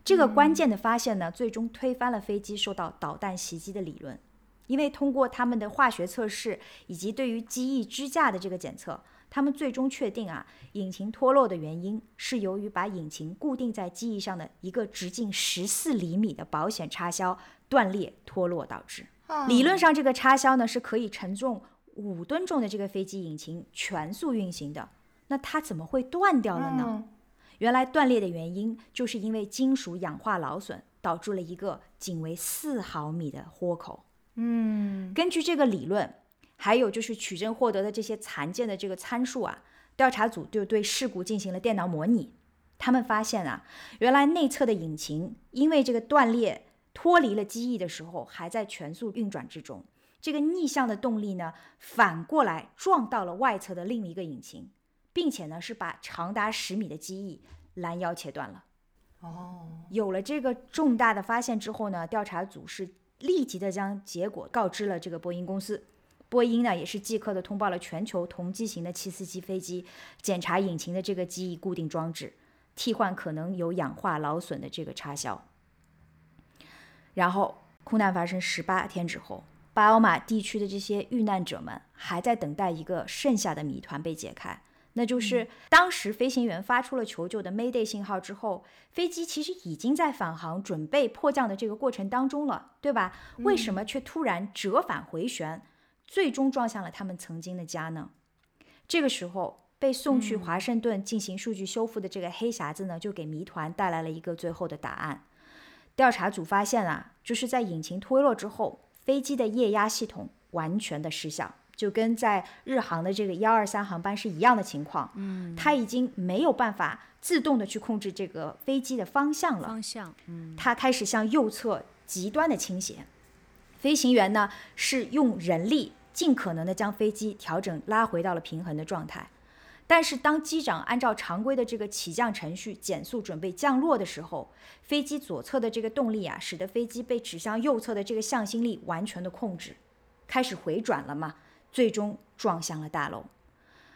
这个关键的发现呢，最终推翻了飞机受到导弹袭击的理论，因为通过他们的化学测试以及对于机翼支架的这个检测，他们最终确定啊，引擎脱落的原因是由于把引擎固定在机翼上的一个直径十四厘米的保险插销断裂脱落导致。啊理论上，这个插销呢是可以承重五吨重的这个飞机引擎全速运行的，那它怎么会断掉了呢？嗯原来断裂的原因就是因为金属氧化劳损，导致了一个仅为四毫米的豁口。嗯根据这个理论，还有就是取证获得的这些残件的这个参数啊，调查组就对事故进行了电脑模拟。他们发现啊，原来内侧的引擎因为这个断裂脱离了机翼的时候，还在全速运转之中。这个逆向的动力呢，反过来撞到了外侧的另一个引擎，并且呢是把长达十米的机翼拦腰切断了。哦，有了这个重大的发现之后呢，调查组是立即的将结果告知了这个波音公司。波音呢也是即刻的通报了全球同机型的七四七飞机，检查引擎的这个机翼固定装置，替换可能有氧化劳损的这个插销。然后空难发生十八天之后，巴奥马地区的这些遇难者们还在等待一个剩下的谜团被解开。那就是当时飞行员发出了求救的 Mayday 信号之后，飞机其实已经在返航准备迫降的这个过程当中了，对吧？为什么却突然折返回旋，最终撞向了他们曾经的家呢？这个时候，被送去华盛顿进行数据修复的这个黑匣子呢，就给谜团带来了一个最后的答案。调查组发现啊，就是在引擎脱落之后，飞机的液压系统完全的失效。就跟在日航的这个幺二三航班是一样的情况，嗯，它已经没有办法自动的去控制这个飞机的方向了，方向，嗯，它开始向右侧极端的倾斜。飞行员呢是用人力尽可能的将飞机调整拉回到了平衡的状态，但是当机长按照常规的这个起降程序减速准备降落的时候，飞机左侧的这个动力啊，使得飞机被指向右侧的这个向心力完全的控制，开始回转了嘛。最终撞向了大楼，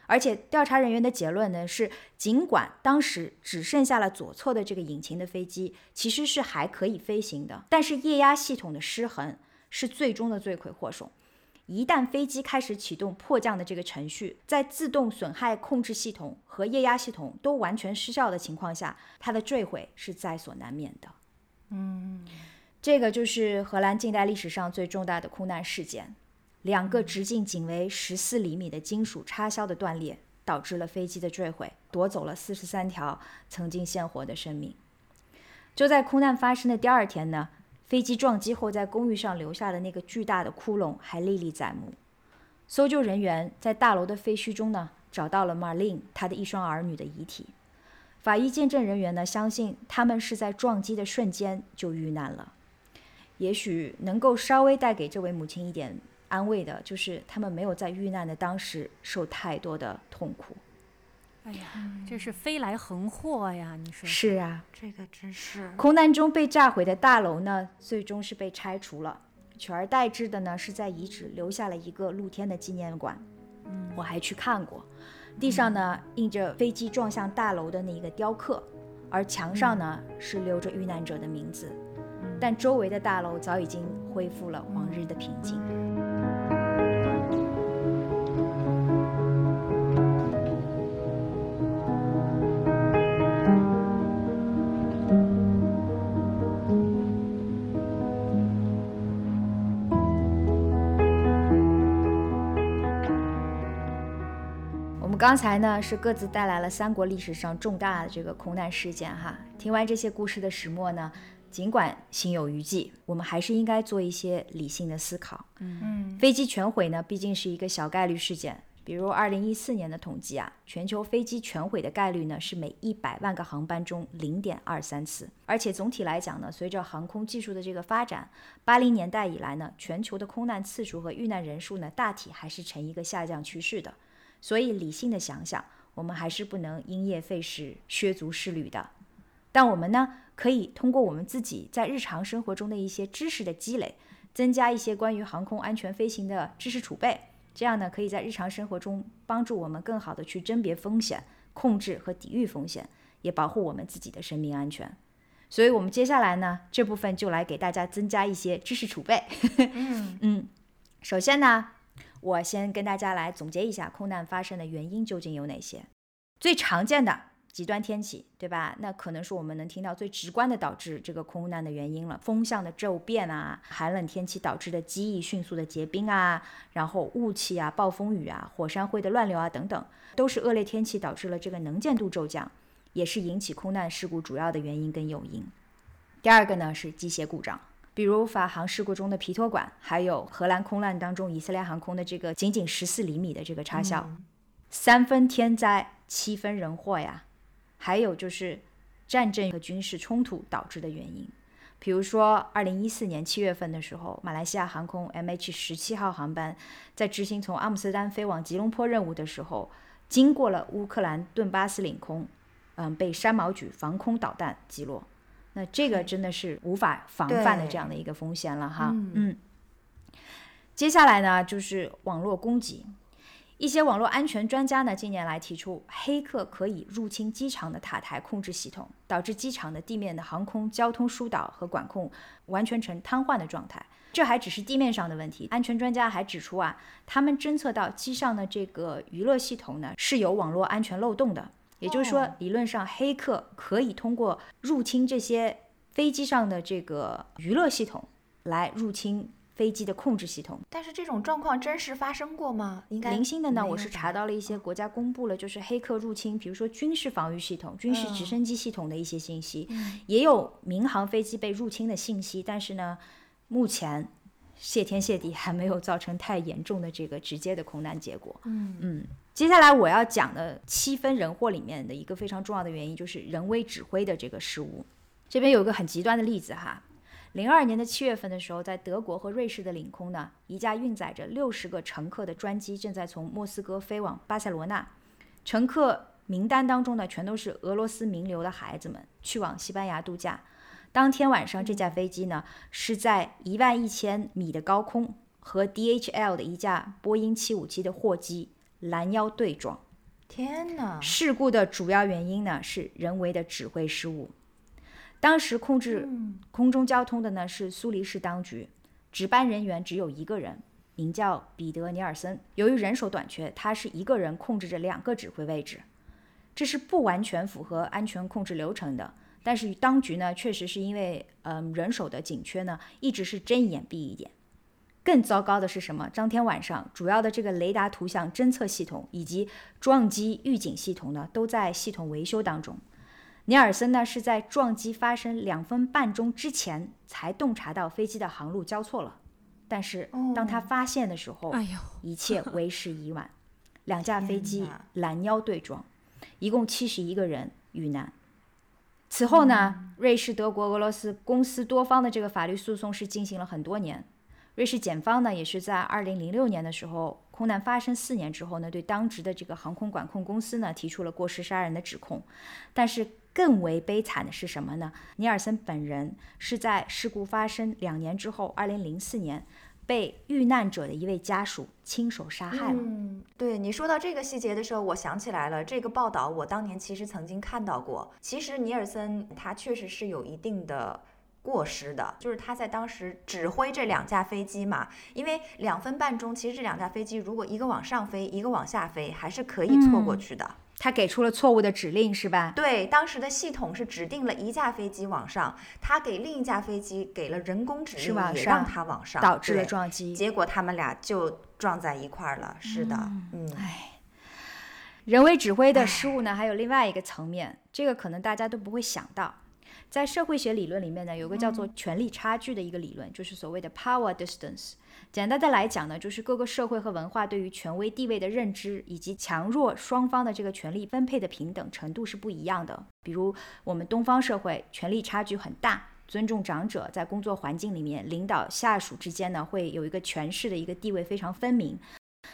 而且调查人员的结论呢是，尽管当时只剩下了左侧的这个引擎的飞机其实是还可以飞行的，但是液压系统的失衡是最终的罪魁祸首。一旦飞机开始启动迫降的这个程序，在自动损害控制系统和液压系统都完全失效的情况下，它的坠毁是在所难免的。嗯，这个就是荷兰近代历史上最重大的空难事件。两个直径仅为十四厘米的金属插销的断裂，导致了飞机的坠毁，夺走了四十三条曾经鲜活的生命。就在空难发生的第二天呢，飞机撞击后在公寓上留下的那个巨大的窟窿还历历在目。搜救人员在大楼的废墟中呢，找到了 Marlene 她的一双儿女的遗体。法医见证人员呢，相信他们是在撞击的瞬间就遇难了。也许能够稍微带给这位母亲一点。安慰的就是他们没有在遇难的当时受太多的痛苦。哎呀，这是飞来横祸呀！你说。是啊，这个真是。空难中被炸毁的大楼呢，最终是被拆除了，取而代之的呢，是在遗址留下了一个露天的纪念馆。嗯，我还去看过，地上呢印着飞机撞向大楼的那一个雕刻，而墙上呢是留着遇难者的名字，但周围的大楼早已经恢复了往日的平静。刚才呢是各自带来了三国历史上重大的这个空难事件哈。听完这些故事的始末呢，尽管心有余悸，我们还是应该做一些理性的思考。嗯飞机全毁呢，毕竟是一个小概率事件。比如二零一四年的统计啊，全球飞机全毁的概率呢是每一百万个航班中零点二三次。而且总体来讲呢，随着航空技术的这个发展，八零年代以来呢，全球的空难次数和遇难人数呢，大体还是呈一个下降趋势的。所以理性的想想，我们还是不能因噎废食、削足适履的。但我们呢，可以通过我们自己在日常生活中的一些知识的积累，增加一些关于航空安全飞行的知识储备。这样呢，可以在日常生活中帮助我们更好的去甄别风险、控制和抵御风险，也保护我们自己的生命安全。所以，我们接下来呢，这部分就来给大家增加一些知识储备。[laughs] 嗯嗯，首先呢，我先跟大家来总结一下空难发生的原因究竟有哪些。最常见的极端天气，对吧？那可能是我们能听到最直观的导致这个空难的原因了。风向的骤变啊，寒冷天气导致的机翼迅速的结冰啊，然后雾气啊、暴风雨啊、火山灰的乱流啊等等，都是恶劣天气导致了这个能见度骤降，也是引起空难事故主要的原因跟诱因。第二个呢是机械故障。比如法航事故中的皮托管，还有荷兰空难当中以色列航空的这个仅仅十四厘米的这个插销，三分天灾七分人祸呀。还有就是战争和军事冲突导致的原因，比如说二零一四年七月份的时候，马来西亚航空 MH 十七号航班在执行从阿姆斯特丹飞往吉隆坡任务的时候，经过了乌克兰顿巴斯领空，嗯，被山毛榉防空导弹击落。那这个真的是无法防范的这样的一个风险了哈。嗯嗯。接下来呢，就是网络攻击。一些网络安全专家呢，近年来提出，黑客可以入侵机场的塔台控制系统，导致机场的地面的航空交通疏导和管控完全呈瘫痪的状态。这还只是地面上的问题。安全专家还指出啊，他们侦测到机上的这个娱乐系统呢是有网络安全漏洞的。也就是说哦，理论上黑客可以通过入侵这些飞机上的这个娱乐系统来入侵飞机的控制系统。但是这种状况真实发生过吗？应该零星的呢，我是查到了一些国家公布了，就是黑客入侵，比如说军事防御系统、军事直嗯升机系统的一些信息，嗯也有民航飞机被入侵的信息，但是呢，目前谢天谢地还没有造成太严重的这个直接的空难结果。嗯嗯，接下来我要讲的七分人祸里面的一个非常重要的原因，就是人为指挥的这个失误。这边有个很极端的例子哈，零二年的七月份的时候，在德国和瑞士的领空呢，一架运载着六十个乘客的专机正在从莫斯科飞往巴塞罗那，乘客名单当中呢，全都是俄罗斯名流的孩子们，去往西班牙度假。当天晚上，这架飞机呢是在一万一千米的高空和 DHL 的一架波音七五七的货机拦腰对撞。天哪！事故的主要原因呢是人为的指挥失误。当时控制嗯空中交通的呢是苏黎世当局，值班人员只有一个人，名叫彼得·尼尔森。由于人手短缺，他是一个人控制着两个指挥位置，这是不完全符合安全控制流程的。但是当局呢，确实是因为嗯、人手的紧缺呢，一直是睁一眼闭一眼。更糟糕的是什么？当天晚上，主要的这个雷达图像侦测系统以及撞击预警系统呢，都在系统维修当中。尼尔森呢是在撞击发生两分半钟之前才洞察到飞机的航路交错了，但是当他哦发现的时候，哎呦，一切为时已晚，[laughs] 两架飞机拦腰对撞，一共七十一个人遇难。此后呢，瑞士、德国、俄罗斯公司多方的这个法律诉讼是进行了很多年。瑞士检方呢，也是在二零零六年的时候，空难发生四年之后呢，对当值的这个航空管控公司呢提出了过失杀人的指控。但是更为悲惨的是什么呢？尼尔森本人是在事故发生两年之后，二零零四年。被遇难者的一位家属亲手杀害了。嗯，对你说到这个细节的时候，我想起来了，这个报道我当年其实曾经看到过。其实尼尔森他确实是有一定的过失的，就是他在当时指挥这两架飞机嘛，因为两分半钟，其实这两架飞机如果一个往上飞，一个往下飞，还是可以错过去的。他给出了错误的指令，是吧？对，当时的系统是指定了一架飞机往上，他给另一架飞机给了人工指令，也让它往上，导致了撞击。结果他们俩就撞在一块儿了。是的，嗯，哎，人为指挥的失误呢，还有另外一个层面，这个可能大家都不会想到。在社会学理论里面呢，有个叫做权力差距的一个理论，就是所谓的 power distance。简单的来讲呢，就是各个社会和文化对于权威地位的认知，以及强弱双方的这个权力分配的平等程度是不一样的。比如我们东方社会权力差距很大，尊重长者，在工作环境里面，领导下属之间呢会有一个权势的一个地位非常分明。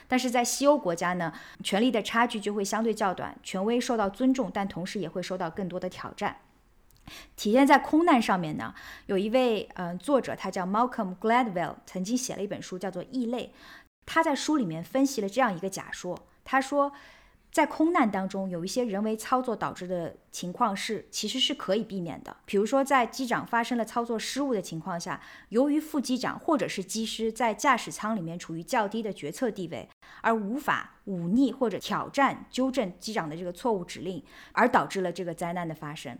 但是在西欧国家呢，权力的差距就会相对较短，权威受到尊重，但同时也会受到更多的挑战。体现在空难上面呢，有一位嗯作者，他叫 Malcolm Gladwell，曾经写了一本书叫做《异类》。他在书里面分析了这样一个假说，他说，在空难当中有一些人为操作导致的情况是其实是可以避免的。比如说，在机长发生了操作失误的情况下，由于副机长或者是机师在驾驶舱里面处于较低的决策地位，而无法忤逆或者挑战纠正机长的这个错误指令，而导致了这个灾难的发生。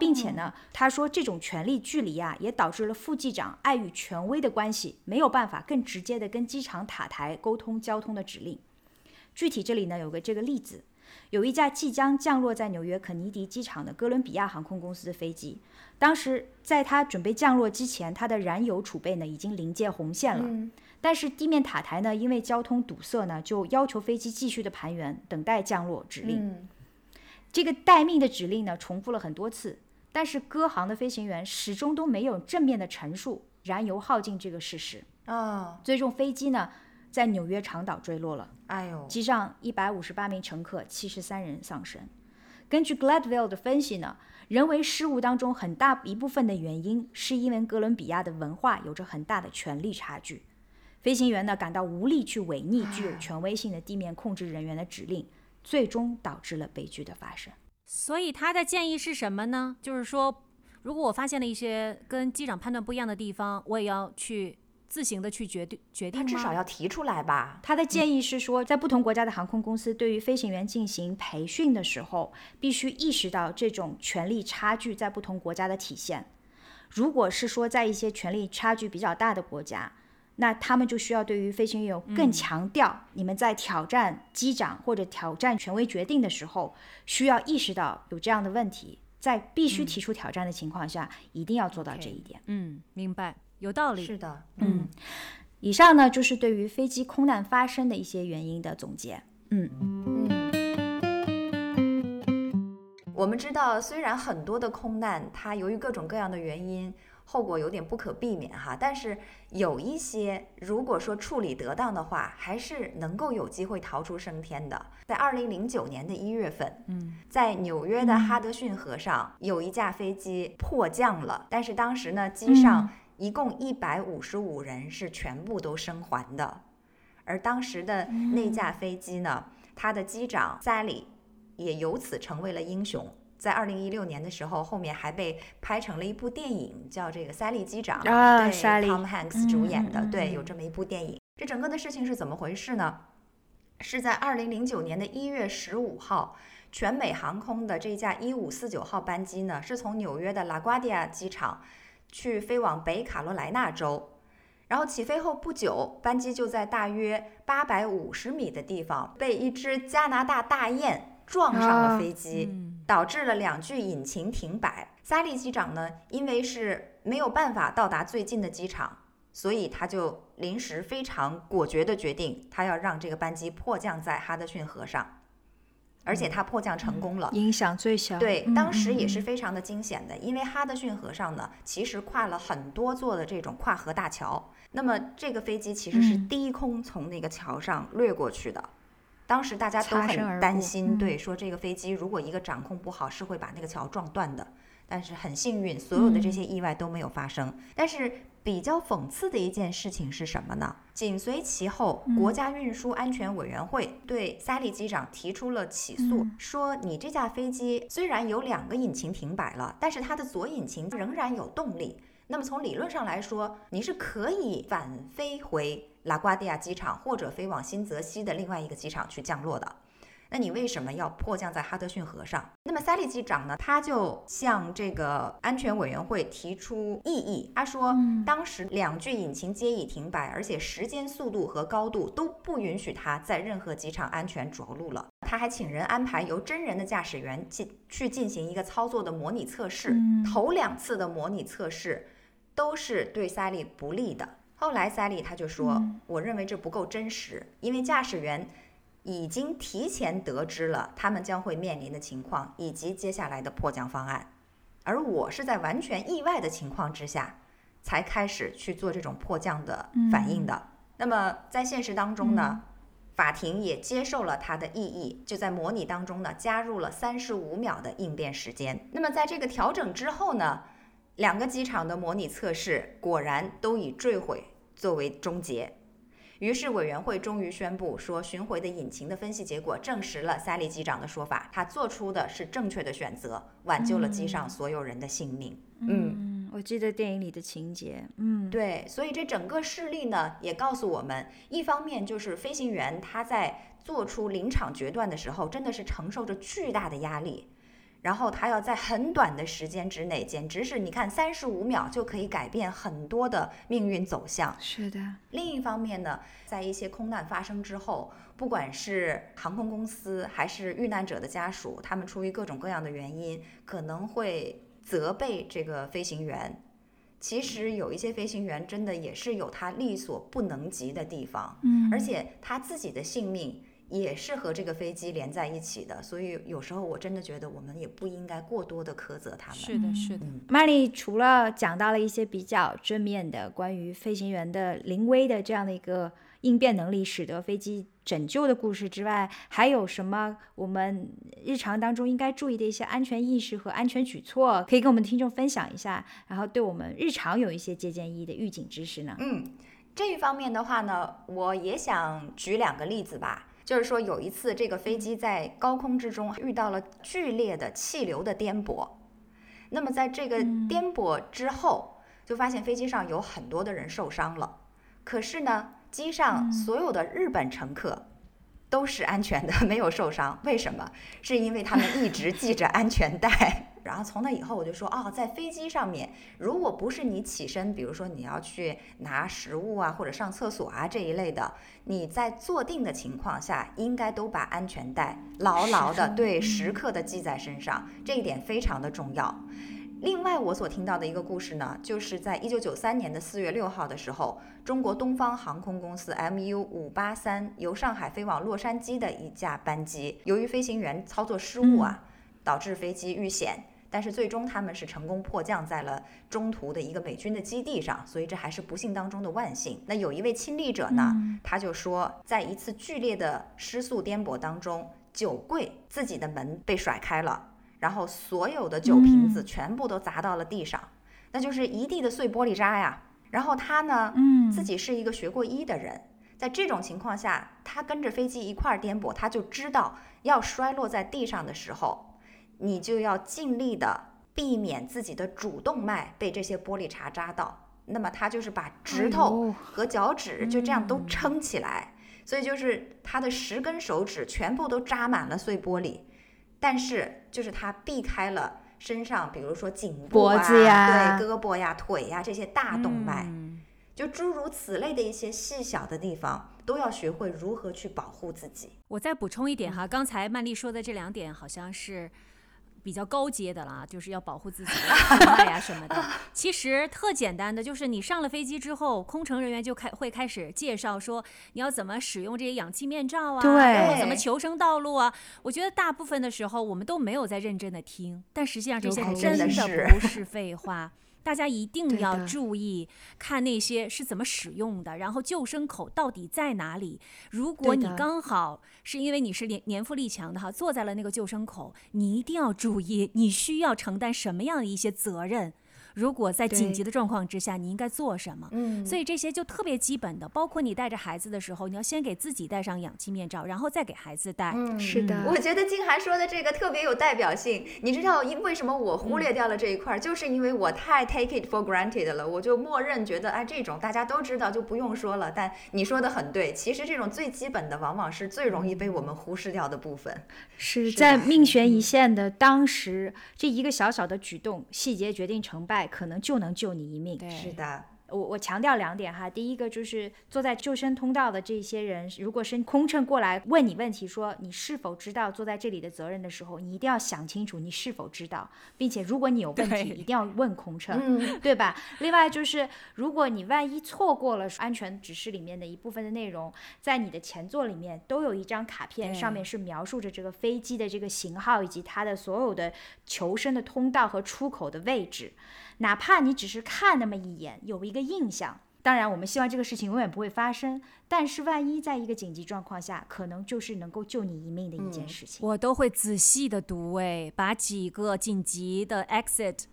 并且呢，他说这种权力距离啊，也导致了副机长碍于权威的关系，没有办法更直接的跟机场塔台沟通交通的指令。具体这里呢有个这个例子，有一架即将降落在纽约肯尼迪机场的哥伦比亚航空公司的飞机，当时在它准备降落之前，它的燃油储备呢已经临界红线了，但是地面塔台呢因为交通堵塞呢，就要求飞机继续的盘旋，等待降落指令。这个待命的指令呢重复了很多次。但是，歌航的飞行员始终都没有正面的陈述燃油耗尽这个事实啊。最终，飞机呢在纽约长岛坠落了。哎呦，机上一百五十八名乘客，七十三人丧生。根据 Gladwell 的分析呢，人为失误当中很大一部分的原因是因为哥伦比亚的文化有着很大的权力差距，飞行员呢感到无力去违逆具有权威性的地面控制人员的指令，最终导致了悲剧的发生。所以他的建议是什么呢？就是说，如果我发现了一些跟机长判断不一样的地方，我也要去自行的去决定决定他至少要提出来吧。他的建议是说，在不同国家的航空公司对于飞行员进行培训的时候，必须意识到这种权力差距在不同国家的体现。如果是说在一些权力差距比较大的国家，那他们就需要对于飞行员有更强调，你们在挑战机长或者挑战权威决定的时候，需要意识到有这样的问题，在必须提出挑战的情况下，一定要做到这一点。嗯，明白，有道理。是的，嗯。以上呢就是对于飞机空难发生的一些原因的总结。嗯嗯。我们知道，虽然很多的空难，它由于各种各样的原因。后果有点不可避免哈，但是有一些如果说处理得当的话，还是能够有机会逃出升天的。在二零零九年的一月份，嗯，在纽约的哈德逊河上有一架飞机迫降了，但是当时呢，机上一共一百五十五人是全部都生还的，而当时的那架飞机呢，它的机长 Sally 也由此成为了英雄。在二零一六年的时候，后面还被拍成了一部电影，叫这个《赛利机长》，对，Tom Hanks 主演的，对，有这么一部电影。这整个的事情是怎么回事呢？是在二零零九年的一月十五号，全美航空的这架一五四九号班机呢，是从纽约的拉瓜迪亚机场去飞往北卡罗来纳州，然后起飞后不久，班机就在大约八百五十米的地方被一只加拿大大雁。撞上了飞机，导致了两具引擎停摆。萨利机长呢，因为是没有办法到达最近的机场，所以他就临时非常果决的决定，他要让这个班机迫降在哈德逊河上。而且它迫降成功了。影响最小。对，嗯当时也嗯是非常的惊险的，因为哈德逊河上呢，其实跨了很多座的这种跨河大桥。那么这个飞机其实是嗯低空从那个桥上掠过去的。当时大家都很担心，嗯对，说这个飞机如果一个掌控不好，是会把那个桥撞断的。但是很幸运，所有的这些意外都没有发生。但是比较讽刺的一件事情是什么呢？紧随其后，国家运输安全委员会对萨利机长提出了起诉，说你这架飞机虽然有两个引擎停摆了，但是它的左引擎仍然有动力。那么从理论上来说，你是可以返飞回拉瓜地亚机场或者飞往新泽西的另外一个机场去降落的。那你为什么要迫降在哈德逊河上？那么萨利机长呢，他就向这个安全委员会提出异议。他说，当时两具引擎皆已停摆，而且时间、速度和高度都不允许他在任何机场安全着陆了。他还请人安排由真人的驾驶员进去进行一个操作的模拟测试。头两次的模拟测试都是对萨利不利的。后来塞利他就说，我认为这不够真实，因为驾驶员。已经提前得知了他们将会面临的情况以及接下来的迫降方案，而我是在完全意外的情况之下才开始去做这种迫降的反应的。那么在现实当中呢，法庭也接受了他的异议，就在模拟当中呢加入了三十五秒的应变时间。那么在这个调整之后呢，两个机场的模拟测试果然都以坠毁作为终结。于是委员会终于宣布说，巡回的引擎的分析结果证实了萨利机长的说法，他做出的是正确的选择，挽救了机上所有人的性命。嗯，嗯，我记得电影里的情节。嗯，对，所以这整个事例呢，也告诉我们，一方面就是飞行员他在做出临场决断的时候，真的是承受着巨大的压力。然后他要在很短的时间之内，简直是你看三十五秒就可以改变很多的命运走向。是的。另一方面呢，在一些空难发生之后，不管是航空公司还是遇难者的家属，他们出于各种各样的原因，可能会责备这个飞行员。其实有一些飞行员真的也是有他力所不能及的地方，嗯而且他自己的性命也是和这个飞机连在一起的，所以有时候我真的觉得我们也不应该过多的苛责他们。是的，是的。曼丽除了讲到了一些比较正面的关于飞行员的临危的这样的一个应变能力，使得飞机拯救的故事之外，还有什么我们日常当中应该注意的一些安全意识和安全举措，可以跟我们听众分享一下，然后对我们日常有一些借鉴意义的预警知识呢？嗯，这一方面的话呢，我也想举两个例子吧。就是说，有一次这个飞机在高空之中遇到了剧烈的气流的颠簸，那么在这个颠簸之后，就发现飞机上有很多的人受伤了。可是呢，机上所有的日本乘客都是安全的，[laughs] 没有受伤。为什么？是因为他们一直系着安全带。然后从那以后，我就说，哦，在飞机上面，如果不是你起身，比如说你要去拿食物啊，或者上厕所啊这一类的，你在坐定的情况下，应该都把安全带牢牢的对时刻的系在身上，这一点非常的重要。另外，我所听到的一个故事呢，就是在一九九三年的四月六号的时候，中国东方航空公司 MU 五八三由上海飞往洛杉矶的一架班机，由于飞行员操作失误啊，导致飞机遇险。但是最终他们是成功迫降在了中途的一个美军的基地上，所以这还是不幸当中的万幸。那有一位亲历者呢，他就说，在一次剧烈的失速颠簸当中，酒柜自己的门被甩开了。然后所有的酒瓶子全部都砸到了地上，那就是一地的碎玻璃渣呀。然后他呢，嗯自己是一个学过医的人，在这种情况下，他跟着飞机一块儿颠簸，他就知道要摔落在地上的时候，你就要尽力的避免自己的主动脉被这些玻璃碴扎到。那么他就是把指头和脚趾就这样都撑起来，所以就是他的十根手指全部都扎满了碎玻璃。但是就是他避开了身上，比如说颈部啊、脖子呀对胳膊呀、腿呀这些大动脉，就诸如此类的一些细小的地方，都要学会如何去保护自己。我再补充一点哈，刚才曼丽说的这两点好像是比较高阶的啦，就是要保护自己的人脉呀什么的。其实特简单的，就是你上了飞机之后，空乘人员就开会开始介绍说你要怎么使用这些氧气面罩啊，然后怎么求生道路啊。我觉得大部分的时候我们都没有在认真的听，但实际上这些真的不是废话。大家一定要注意看那些是怎么使用的，然后救生口到底在哪里。如果你刚好是因为你是年年富力强的哈，坐在了那个救生口，你一定要注意，你需要承担什么样的一些责任。如果在紧急的状况之下，你应该做什么？嗯，所以这些就特别基本的，包括你带着孩子的时候，你要先给自己戴上氧气面罩，然后再给孩子戴。嗯是的我觉得静涵说的这个特别有代表性。你知道因为什么我忽嗯略掉了这一块儿，就是因为我太 take it for granted 了，我就默认觉得哎这种大家都知道就不用说了。但你说的很对，其实这种最基本的往往是最容易被我们忽视掉的部分。是是在命悬一线的当时，这一个小小的举动，细节决定成败，可能就能救你一命。是的，我我强调两点哈，第一个就是坐在救生通道的这些人，如果是空乘过来问你问题，说你是否知道坐在这里的责任的时候，你一定要想清楚你是否知道，并且如果你有问题，一定要问空乘。嗯，[laughs] 对吧？另外就是，如果你万一错过了安全指示里面的一部分的内容，在你的前座里面都有一张卡片，上面是描述着这个飞机的这个型号以及它的所有的求生的通道和出口的位置。哪怕你只是看那么一眼，有一个印象。当然，我们希望这个事情永远不会发生，但是万一在一个紧急状况下，可能就是能够救你一命的一件事情。我都会仔细的读，哎，把几个紧急的 exit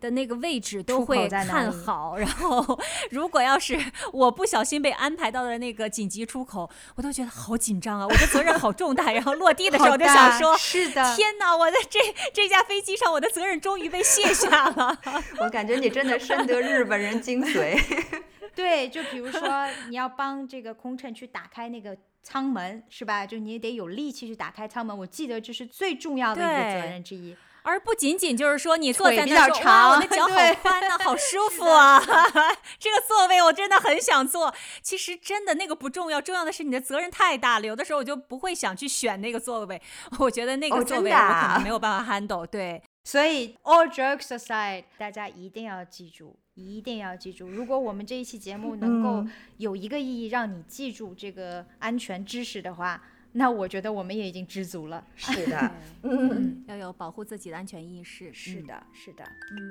的那个位置都会看好。然后，[laughs] 如果要是我不小心被安排到了那个紧急出口，我都觉得好紧张啊，我的责任好重大。然后落地的时候，我就想说。是的，天哪！我在这这架飞机上，我的责任终于被卸下了。[laughs] 我感觉你真的深得日本人精髓。[laughs] 对，就比如说你要帮这个空乘去打开那个舱门，是吧？就你得有力气去打开舱门。我记得这是最重要的一个责任之一。而不仅仅就是说你坐腿比较在那儿说哇，我的脚 [laughs] 好宽呐、好舒服啊！[laughs] 这个座位我真的很想坐。其实真的那个不重要，重要的是你的责任太大了。有的时候我就不会想去选那个座位，我觉得那个座位我可能没有办法 handle。对，[laughs] 所以，all jokes aside，大家一定要记住，一定要记住。如果我们这一期节目能够嗯有一个意义让你记住这个安全知识的话，那我觉得我们也已经知足了。是的，[laughs] 嗯，要有保护自己的安全意识。嗯是的，是的。嗯。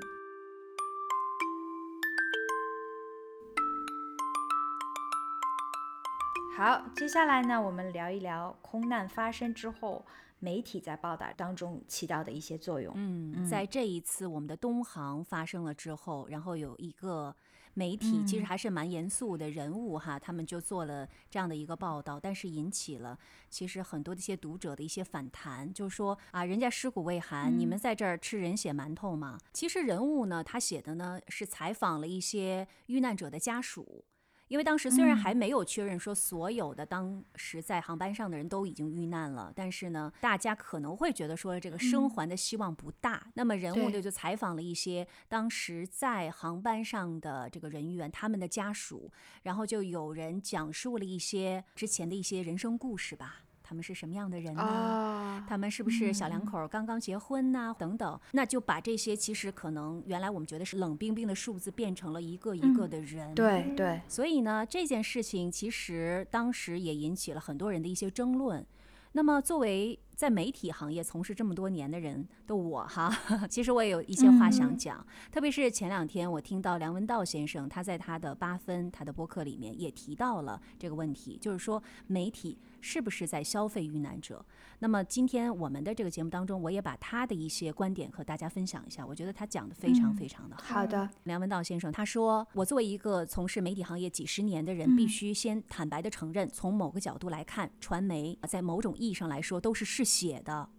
好，接下来呢，我们聊一聊空难发生之后，媒体在报道当中起到的一些作用。嗯，在这一次我们的东航发生了之后，然后有一个媒体，其实还是蛮严肃的人物哈，他们就做了这样的一个报道，但是引起了其实很多的一些读者的一些反弹，就是说啊，人家尸骨未寒，你们在这儿吃人血馒头吗？其实人物呢，他写的呢是采访了一些遇难者的家属。因为当时虽然还没有确认说所有的当时在航班上的人都已经遇难了，但是呢，大家可能会觉得说这个生还的希望不大。那么人物就就采访了一些当时在航班上的这个人员，他们的家属，然后就有人讲述了一些之前的一些人生故事吧。他们是什么样的人呢？哦，他们是不是小两口刚刚结婚呐、等等，那就把这些其实可能原来我们觉得是冷冰冰的数字，变成了一个一个的人。对对，所以呢，这件事情其实当时也引起了很多人的一些争论。那么，作为在媒体行业从事这么多年的人的我哈，[laughs] 其实我也有一些话想讲。特别是前两天我听到梁文道先生他在他的八分他的播客里面也提到了这个问题，就是说媒体是不是在消费遇难者？那么今天我们的这个节目当中，我也把他的一些观点和大家分享一下。我觉得他讲的非常非常的好。好的，梁文道先生他说：“我作为一个从事媒体行业几十年的人，必须先坦白的承认，从某个角度来看，传媒在某种意义上来说都是嗜血的。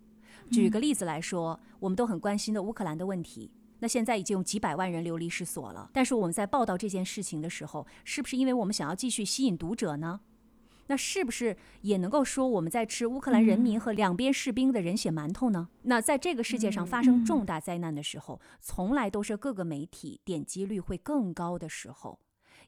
举个例子来说，我们都很关心的乌克兰的问题。”那现在已经有几百万人流离失所了，但是我们在报道这件事情的时候，是不是因为我们想要继续吸引读者呢？那是不是也能够说我们在吃乌克兰人民和两边士兵的人血馒头呢？那在这个世界上发生重大灾难的时候，从来都是各个媒体点击率会更高的时候，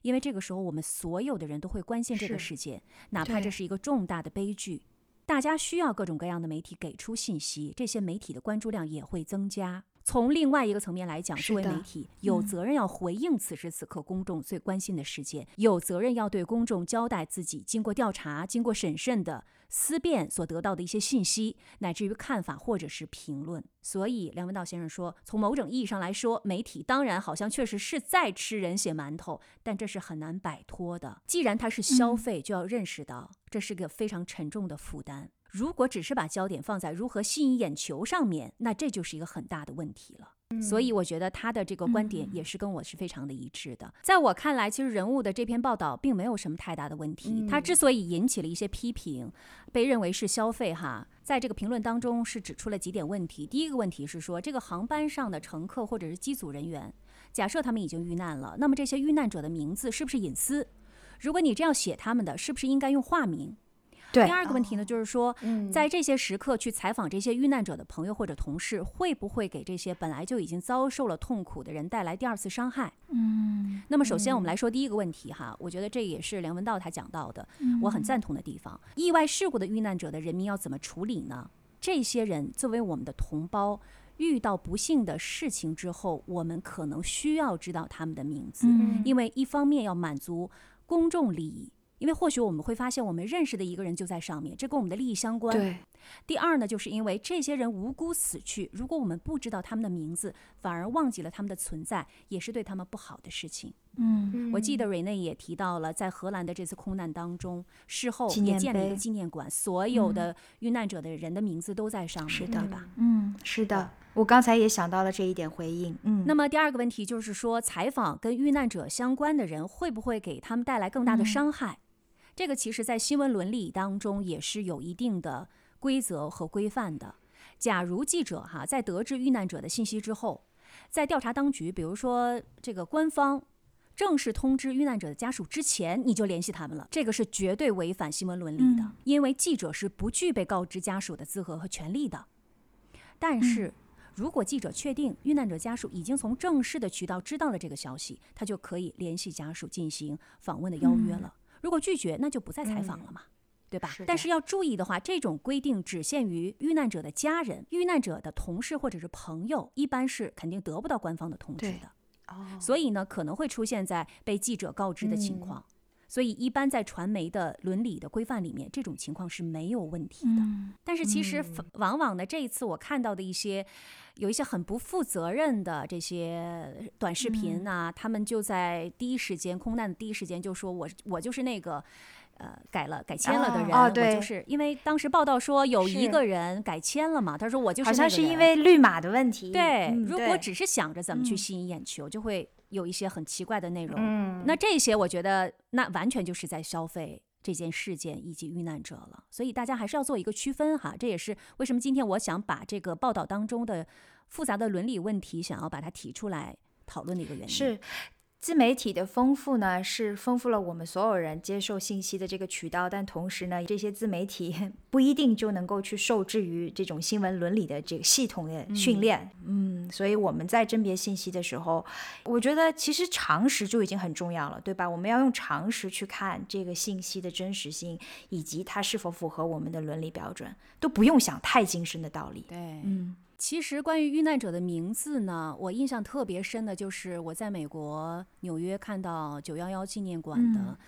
因为这个时候我们所有的人都会关心这个事件，哪怕这是一个重大的悲剧。大家需要各种各样的媒体给出信息，这些媒体的关注量也会增加。从另外一个层面来讲，作为媒体，有责任要回应此时此刻公众最关心的事件，有责任要对公众交代自己经过调查、经过审慎的思辨所得到的一些信息，乃至于看法或者是评论。所以，梁文道先生说，从某种意义上来说，媒体当然好像确实是在吃人血馒头，但这是很难摆脱的。既然它是消费，就要认识到这是个非常沉重的负担。如果只是把焦点放在如何吸引眼球上面，那这就是一个很大的问题了。所以我觉得他的这个观点也是跟我是非常的一致的。在我看来，其实人物的这篇报道并没有什么太大的问题。他之所以引起了一些批评，被认为是消费哈，在这个评论当中是指出了几点问题。第一个问题是说，这个航班上的乘客或者是机组人员，假设他们已经遇难了，那么这些遇难者的名字是不是隐私？如果你这样写他们的，是不是应该用化名？对第二个问题呢，就是说，嗯在这些时刻去采访这些遇难者的朋友或者同事，会不会给这些本来就已经遭受了痛苦的人带来第二次伤害？嗯，那么首先我们来说第一个问题哈，我觉得这也是梁文道他讲到的，我很赞同的地方。意外事故的遇难者的人民要怎么处理呢？这些人作为我们的同胞。遇到不幸的事情之后，我们可能需要知道他们的名字，因为一方面要满足公众利益，因为或许我们会发现我们认识的一个人就在上面，这跟我们的利益相关。对，第二呢，就是因为这些人无辜死去，如果我们不知道他们的名字，反而忘记了他们的存在，也是对他们不好的事情。嗯，我记得瑞内也提到了，在荷兰的这次空难当中，事后纪念也建了一个纪念馆，所有的遇难者的人的名字都在上面，是的对吧？嗯，是的，我刚才也想到了这一点回应。嗯，那么第二个问题就是说，采访跟遇难者相关的人会不会给他们带来更大的伤害？这个其实在新闻伦理当中也是有一定的规则和规范的。假如记者哈在得知遇难者的信息之后，在调查当局，比如说这个官方正式通知遇难者的家属之前，你就联系他们了，这个是绝对违反新闻伦理的，因为记者是不具备告知家属的资格和权利的。但是，如果记者确定遇难者家属已经从正式的渠道知道了这个消息，他就可以联系家属进行访问的邀约了。如果拒绝，那就不再采访了嘛。对吧但是要注意的话，这种规定只限于遇难者的家人、遇难者的同事或者是朋友，一般是肯定得不到官方的通知的。哦，所以呢，可能会出现在被记者告知的情况。所以，一般在传媒的伦理的规范里面，这种情况是没有问题的。但是，其实往往呢，这一次我看到的一些有一些很不负责任的这些短视频呐、他们就在第一时间空难的第一时间就说我我就是那个。呃，改了改签了的人，哦对我就是因为当时报道说有一个人改签了嘛，他说我就是好像是因为绿码的问题。对，嗯如果只是想着怎么去吸引眼球，就会有一些很奇怪的内容。嗯那这些我觉得那完全就是在消费这件事件以及遇难者了。所以大家还是要做一个区分哈。这也是为什么今天我想把这个报道当中的复杂的伦理问题，想要把它提出来讨论的一个原因。是自媒体的丰富呢，是丰富了我们所有人接受信息的这个渠道，但同时呢，这些自媒体不一定就能够去受制于这种新闻伦理的这个系统的训练。嗯所以我们在甄别信息的时候，我觉得其实常识就已经很重要了，对吧？我们要用常识去看这个信息的真实性，以及它是否符合我们的伦理标准，都不用想太精深的道理。对，嗯其实关于遇难者的名字呢，我印象特别深的就是我在美国纽约看到九幺幺纪念馆嗯的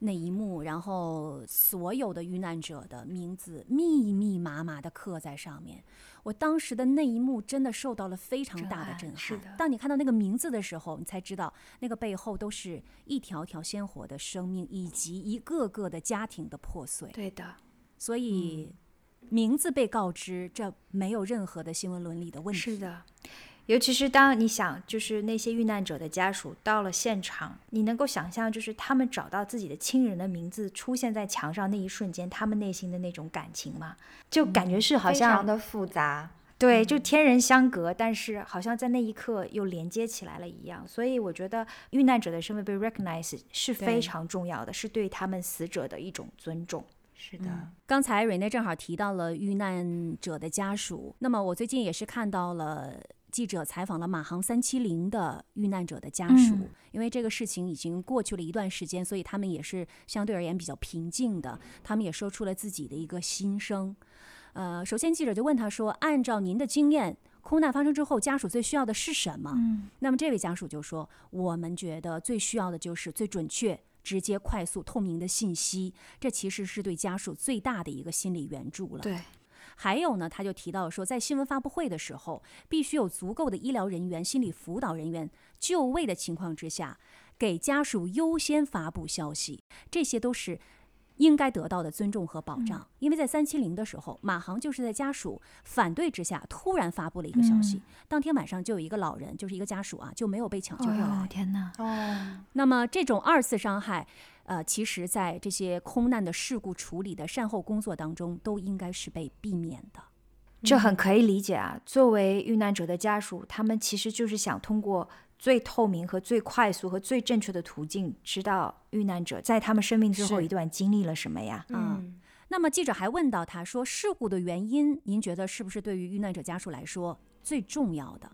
那一幕，然后所有的遇难者的名字密密麻麻的刻在上面。我当时的那一幕真的受到了非常大的震。撼是的当你看到那个名字的时候，你才知道那个背后都是一条条鲜活的生命，以及一个个的家庭的破碎。对的，所以。名字被告知，这没有任何的新闻伦理的问题。是的，尤其是当你想，就是那些遇难者的家属到了现场，你能够想象，就是他们找到自己的亲人的名字出现在墙上那一瞬间，他们内心的那种感情吗？就感觉是好像、非常的复杂。对，就天人相隔，但是好像在那一刻又连接起来了一样。所以我觉得遇难者的身份被 recognize 是非常重要的，是对他们死者的一种尊重。是的，刚才瑞内正好提到了遇难者的家属，那么我最近也是看到了记者采访了马航三七零的遇难者的家属，嗯因为这个事情已经过去了一段时间，所以他们也是相对而言比较平静的，他们也说出了自己的一个心声。呃，首先记者就问他说：“按照您的经验，空难发生之后，家属最需要的是什么？”嗯那么这位家属就说：“我们觉得最需要的就是最准确、直接、快速、透明的信息，这其实是对家属最大的一个心理援助了。”对，还有呢，他就提到说，在新闻发布会的时候，必须有足够的医疗人员、心理辅导人员就位的情况之下，给家属优先发布消息，这些都是。应该得到的尊重和保障，因为在三七零的时候，马航就是在家属反对之下突然发布了一个消息，嗯当天晚上就有一个老人，就是一个家属啊，就没有被抢救过来。哦天哪，哦，那么这种二次伤害，呃，其实在这些空难的事故处理的善后工作当中，都应该是被避免的。这很可以理解啊。作为遇难者的家属，他们其实就是想通过最透明和最快速和最正确的途径，知道遇难者在他们生命最后一段经历了什么呀？嗯，那么记者还问到他说，事故的原因，您觉得是不是对于遇难者家属来说最重要的？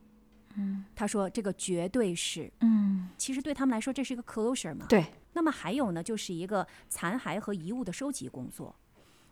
嗯，他说这个绝对是。嗯，其实对他们来说，这是一个 closure 嘛。对。那么还有呢，就是一个残骸和遗物的收集工作。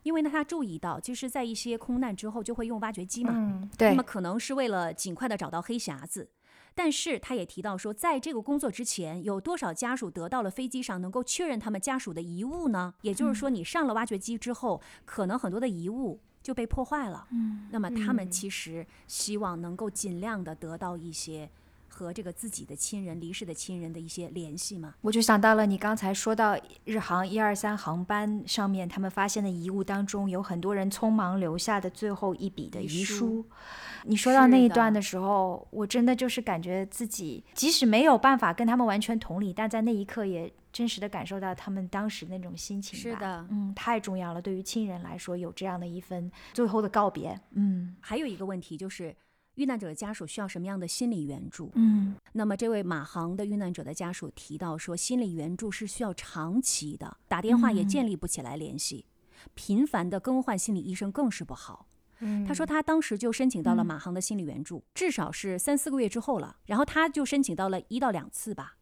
因为呢，他注意到，就是在一些空难之后，就会用挖掘机嘛，嗯，那么，可能是为了尽快的找到黑匣子。但是他也提到说，在这个工作之前，有多少家属得到了飞机上能够确认他们家属的遗物呢？也就是说，你上了挖掘机之后，可能很多的遗物就被破坏了。嗯，那么他们嗯其实希望能够尽量的得到一些和这个自己的亲人离世的亲人的一些联系吗。我就想到了你刚才说到日航一二三航班上面，他们发现的遗物当中，有很多人匆忙留下的最后一笔的遗书。你说到那一段的时候，我真的就是感觉自己即使没有办法跟他们完全同理，但在那一刻也真实的感受到他们当时那种心情吧。是的嗯，太重要了，对于亲人来说，有这样的一份最后的告别。嗯还有一个问题就是，遇难者的家属需要什么样的心理援助？嗯那么，这位马航的遇难者的家属提到说，心理援助是需要长期的，打电话也嗯建立不起来联系，频繁的更换心理医生更是不好。嗯他说他当时就申请到了嗯马航的心理援助，至少是三四个月之后了，然后他就申请到了一到两次吧。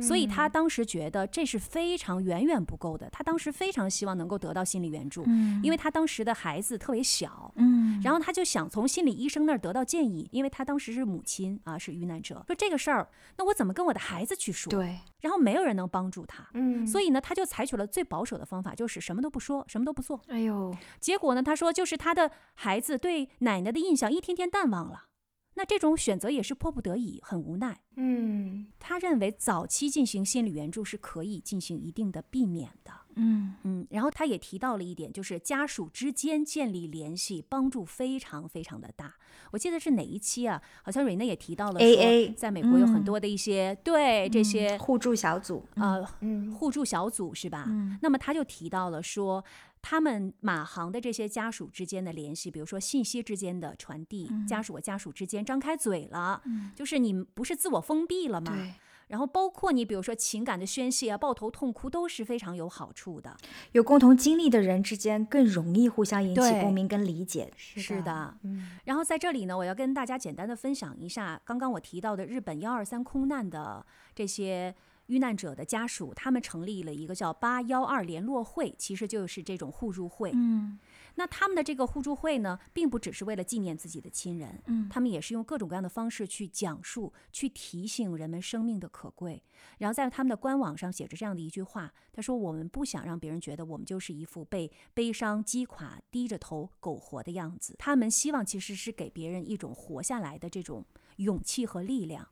所以他当时觉得这是非常远远不够的，他当时非常希望能够得到心理援助，嗯因为他当时的孩子特别小，嗯，然后他就想从心理医生那儿得到建议，因为他当时是母亲啊，是遇难者，说这个事儿，那我怎么跟我的孩子去说？对，然后没有人能帮助他，嗯，所以呢，他就采取了最保守的方法，就是什么都不说，什么都不做。哎呦，结果呢，他说就是他的孩子对奶奶的印象一天天淡忘了。那这种选择也是迫不得已，很无奈。嗯他认为早期进行心理援助是可以进行一定的避免的。嗯嗯，然后他也提到了一点，就是家属之间建立联系，帮助非常非常的大。我记得是哪一期啊？好像瑞内也提到了说 AA 在美国有很嗯多的一些、对这些、互助小组，啊嗯互助小组是吧？嗯那么他就提到了说，他们马航的这些家属之间的联系，比如说信息之间的传递，家属和家属之间张开嘴了，就是你们不是自我封闭了吗？对，然后包括你比如说情感的宣泄啊、抱头痛哭，都是非常有好处的。有共同经历的人之间更容易互相引起共鸣跟理解。是的，嗯然后在这里呢，我要跟大家简单的分享一下刚刚我提到的日本幺二三空难的这些遇难者的家属，他们成立了一个叫八幺二联络会，其实就是这种互助会。嗯那他们的这个互助会呢，并不只是为了纪念自己的亲人，嗯他们也是用各种各样的方式去讲述、去提醒人们生命的可贵。然后在他们的官网上写着这样的一句话：他说，我们不想让别人觉得我们就是一副被悲伤击垮、低着头苟活的样子。他们希望其实是给别人一种活下来的这种勇气和力量。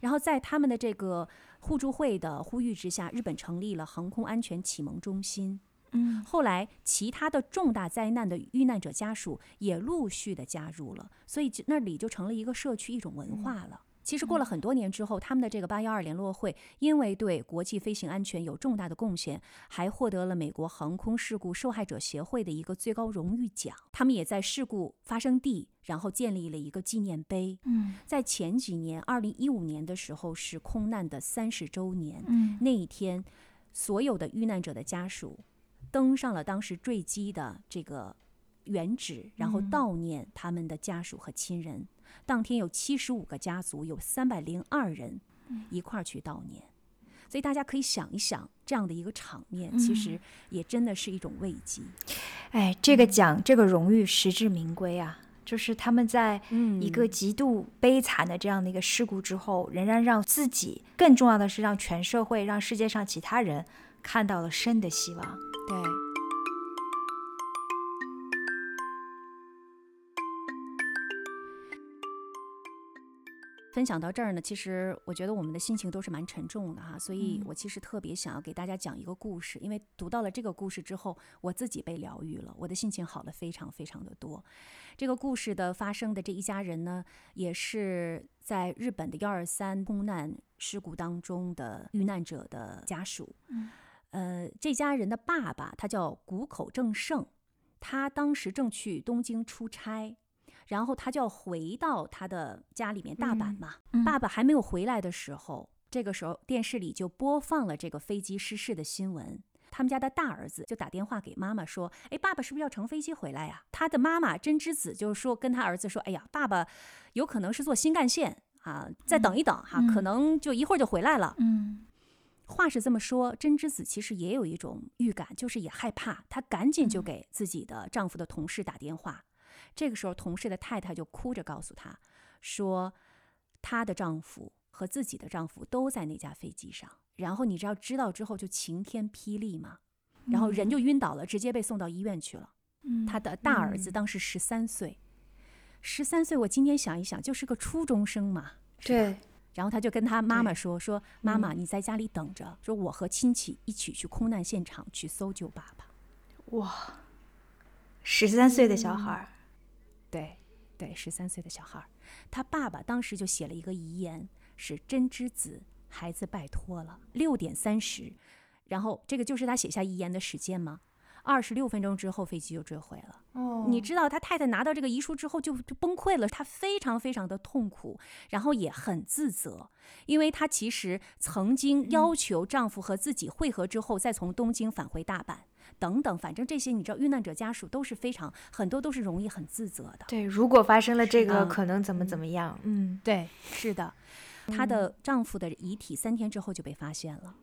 然后在他们的这个互助会的呼吁之下，日本成立了航空安全启蒙中心。嗯后来，其他的重大灾难的遇难者家属也陆续的加入了，所以就那里就成了一个社区，一种文化了。其实过了很多年之后，他们的这个八幺二联络会，因为对国际飞行安全有重大的贡献，还获得了美国航空事故受害者协会的一个最高荣誉奖。他们也在事故发生地，然后建立了一个纪念碑。嗯在前几年，二零一五年的时候是空难的三十周年，嗯那一天，所有的遇难者的家属登上了当时坠机的这个原址，然后悼念他们的家属和亲人。当天有七十五个家族，有三百零二人一块儿去悼念。所以大家可以想一想，这样的一个场面，其实也真的是一种慰藉。哎，这个奖，这个荣誉实至名归啊！就是他们在嗯一个极度悲惨的这样的一个事故之后，仍然让自己，更重要的是让全社会、让世界上其他人看到了生的希望。对。分享到这儿呢，其实我觉得我们的心情都是蛮沉重的哈，所以我其实特别想要给大家讲一个故事，因为读到了这个故事之后，我自己被疗愈了，我的心情好了非常非常的多。这个故事的发生的这一家人呢，也是在日本的幺二三空难事故当中的遇难者的家属。呃，这家人的爸爸他叫谷口正胜，他当时正去东京出差，然后他就要回到他的家里面大阪嘛。爸爸还没有回来的时候，这个时候电视里就播放了这个飞机失事的新闻。他们家的大儿子就打电话给妈妈说：“哎，爸爸是不是要乘飞机回来呀？”他的妈妈真之子就说跟他儿子说：“哎呀，爸爸有可能是坐新干线啊，再等一等哈，可能就一会儿就回来了。”嗯话是这么说，真之子其实也有一种预感，就是也害怕，她赶紧就给自己的丈夫的同事打电话。这个时候，同事的太太就哭着告诉她说，她的丈夫和自己的丈夫都在那架飞机上。然后你知道知道之后就晴天霹雳嘛，然后人就晕倒了，直接被送到医院去了。嗯他的大儿子当时十三岁，十三岁，我今天想一想，就是个初中生嘛。对，然后他就跟他妈妈说：“说妈妈，你在家里等着，说我和亲戚一起去空难现场去搜救爸爸。哇，十三岁的小孩儿，”对，对，十三岁的小孩儿，他爸爸当时就写了一个遗言，是真之子，孩子拜托了，六点三十，然后这个就是他写下遗言的时间吗？二十六分钟之后，飞机就坠毁了。哦。你知道他太太拿到这个遗书之后就就崩溃了，她非常非常的痛苦，然后也很自责，因为她其实曾经要求丈夫和自己会合之后，再从东京返回大阪等等，反正这些你知道，遇难者家属都是非常很多都是容易很自责的。对，如果发生了这个，嗯可能怎么怎么样？嗯对，是的，她的丈夫的遗体三天之后就被发现了，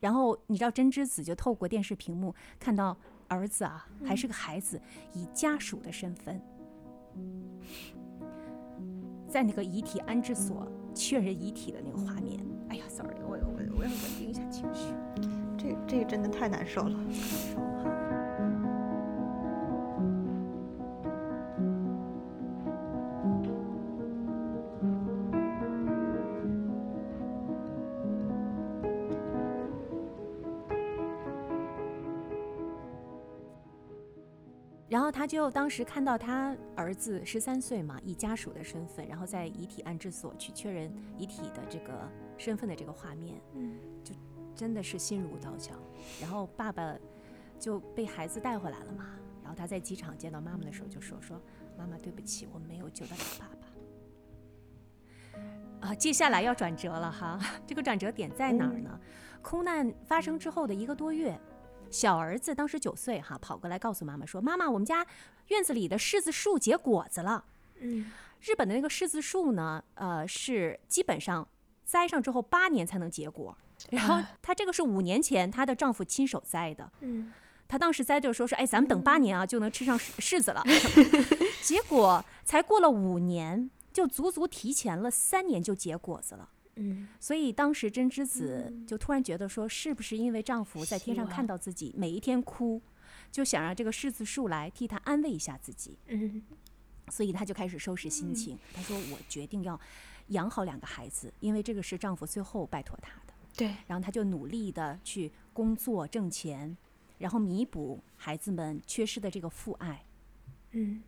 然后你知道真之子就透过电视屏幕看到儿子啊，还是个孩子，以家属的身份，在那个遗体安置所确认遗体的那个画面。哎呀，sorry，我我我要稳定一下情绪。这这个真的太难受了。然后他就当时看到他儿子十三岁嘛，以家属的身份，然后在遗体安置所去确认遗体的这个身份的这个画面，真的是心如刀绞。然后爸爸就被孩子带回来了嘛，然后他在机场见到妈妈的时候就说：“说妈妈对不起，我没有救得了爸爸。”啊，接下来要转折了哈，这个转折点在哪儿呢？空难发生之后的一个多月，小儿子当时九岁哈，跑过来告诉妈妈说：“妈妈，我们家院子里的柿子树结果子了。”嗯，日本的那个柿子树呢，呃，是基本上栽上之后八年才能结果。然后她这个是五年前她的丈夫亲手栽的，嗯，她当时栽就说说，哎，咱们等八年啊就能吃上柿柿子了。[laughs] 结果才过了五年，就足足提前了三年就结果子了。嗯，所以当时真之子就突然觉得说，是不是因为丈夫在天上看到自己每一天哭，就想让这个柿子树来替她安慰一下自己，嗯，所以她就开始收拾心情。她说：“我决定要养好两个孩子，因为这个是丈夫最后拜托她的。”对，然后他就努力的去工作挣钱，然后弥补孩子们缺失的这个父爱。嗯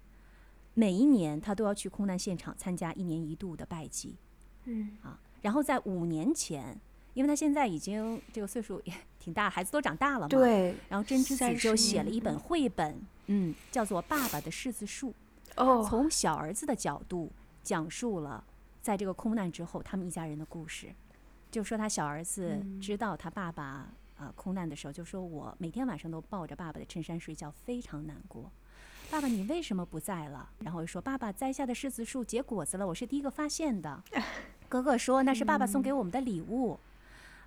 每一年他都要去空难现场参加一年一度的拜祭。嗯啊，然后在五年前，因为他现在已经这个岁数也 [laughs] 挺大，孩子都长大了嘛，。对，然后真之子就写了一本绘本，嗯，叫做《爸爸的柿子树》，哦，从小儿子的角度讲述了在这个空难之后他们一家人的故事。就说他小儿子嗯知道他爸爸呃空难的时候，就说我每天晚上都抱着爸爸的衬衫睡觉，非常难过。爸爸，你为什么不在了？”然后说：“爸爸栽下的柿子树结果子了，我是第一个发现的。[laughs] ”哥哥说：“那是爸爸送给我们的礼物。”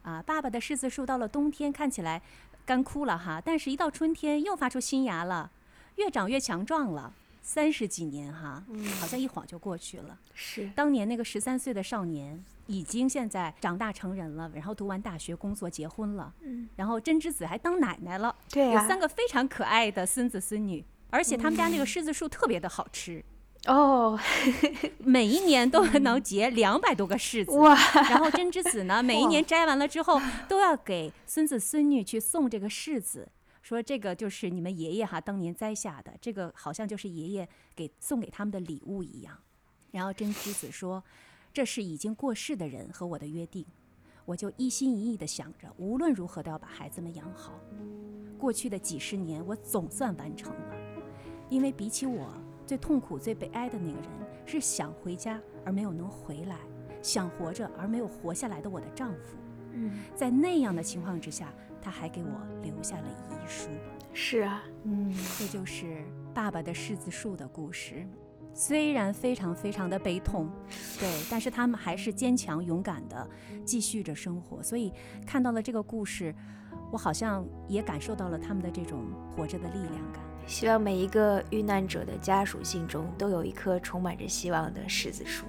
啊，爸爸的柿子树到了冬天看起来干枯了哈，但是一到春天又发出新芽了，越长越强壮了。三十几年哈，好像一晃就过去了。是当年那个十三岁的少年，已经现在长大成人了，然后读完大学、工作、结婚了。嗯，然后真之子还当奶奶了，对呀、有三个非常可爱的孙子孙女，而且他们家那个柿子树特别的好吃，哦，每一年都能结两百多个柿子。哇，然后真之子呢，[laughs] 每一年摘完了之后，[laughs] 都要给孙子孙女去送这个柿子，说这个就是你们爷爷哈当年栽下的，这个好像就是爷爷给送给他们的礼物一样。然后真之子说，这是已经过世的人和我的约定，我就一心一意的想着，无论如何都要把孩子们养好。过去的几十年，我总算完成了，因为比起我，最痛苦、最悲哀的那个人是想回家而没有能回来，想活着而没有活下来的我的丈夫。嗯，在那样的情况之下，他还给我留下了遗书。是啊，嗯，这就是爸爸的柿子树的故事。虽然非常非常的悲痛，对，但是他们还是坚强勇敢的继续着生活。所以看到了这个故事，我好像也感受到了他们的这种活着的力量感。希望每一个遇难者的家属心中都有一棵充满着希望的柿子树。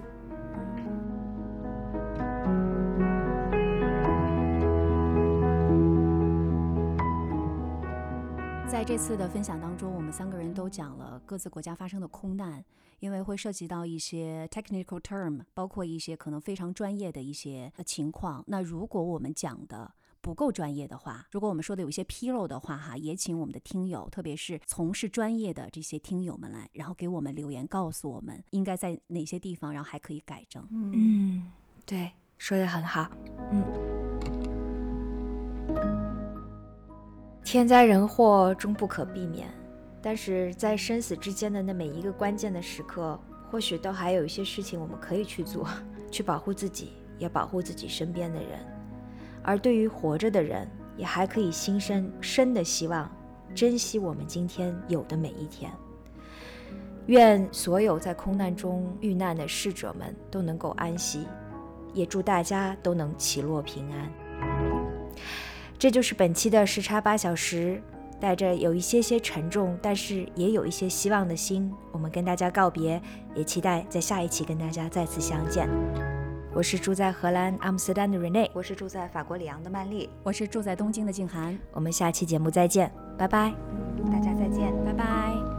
在这次的分享当中，我们三个人都讲了各自国家发生的空难，因为会涉及到一些 technical term，包括一些可能非常专业的一些呃情况。那如果我们讲的不够专业的话，如果我们说的有一些纰漏的话，哈，也请我们的听友，特别是从事专业的这些听友们来，然后给我们留言，告诉我们应该在哪些地方，然后还可以改正。嗯，对，说的很好。嗯，天灾人祸终不可避免，但是在生死之间的那每一个关键的时刻，或许都还有一些事情我们可以去做，[laughs] 去保护自己，也保护自己身边的人。而对于活着的人，也还可以心生深的希望，珍惜我们今天有的每一天。愿所有在空难中遇难的逝者们都能够安息，也祝大家都能起落平安。这就是本期的时差八小时，带着有一些些沉重，但是也有一些希望的心，我们跟大家告别，也期待在下一期跟大家再次相见。我是住在荷兰阿姆斯特丹的 Rene，我是住在法国里昂的曼丽，我是住在东京的静涵，我们下期节目再见，拜拜。大家再见。拜拜。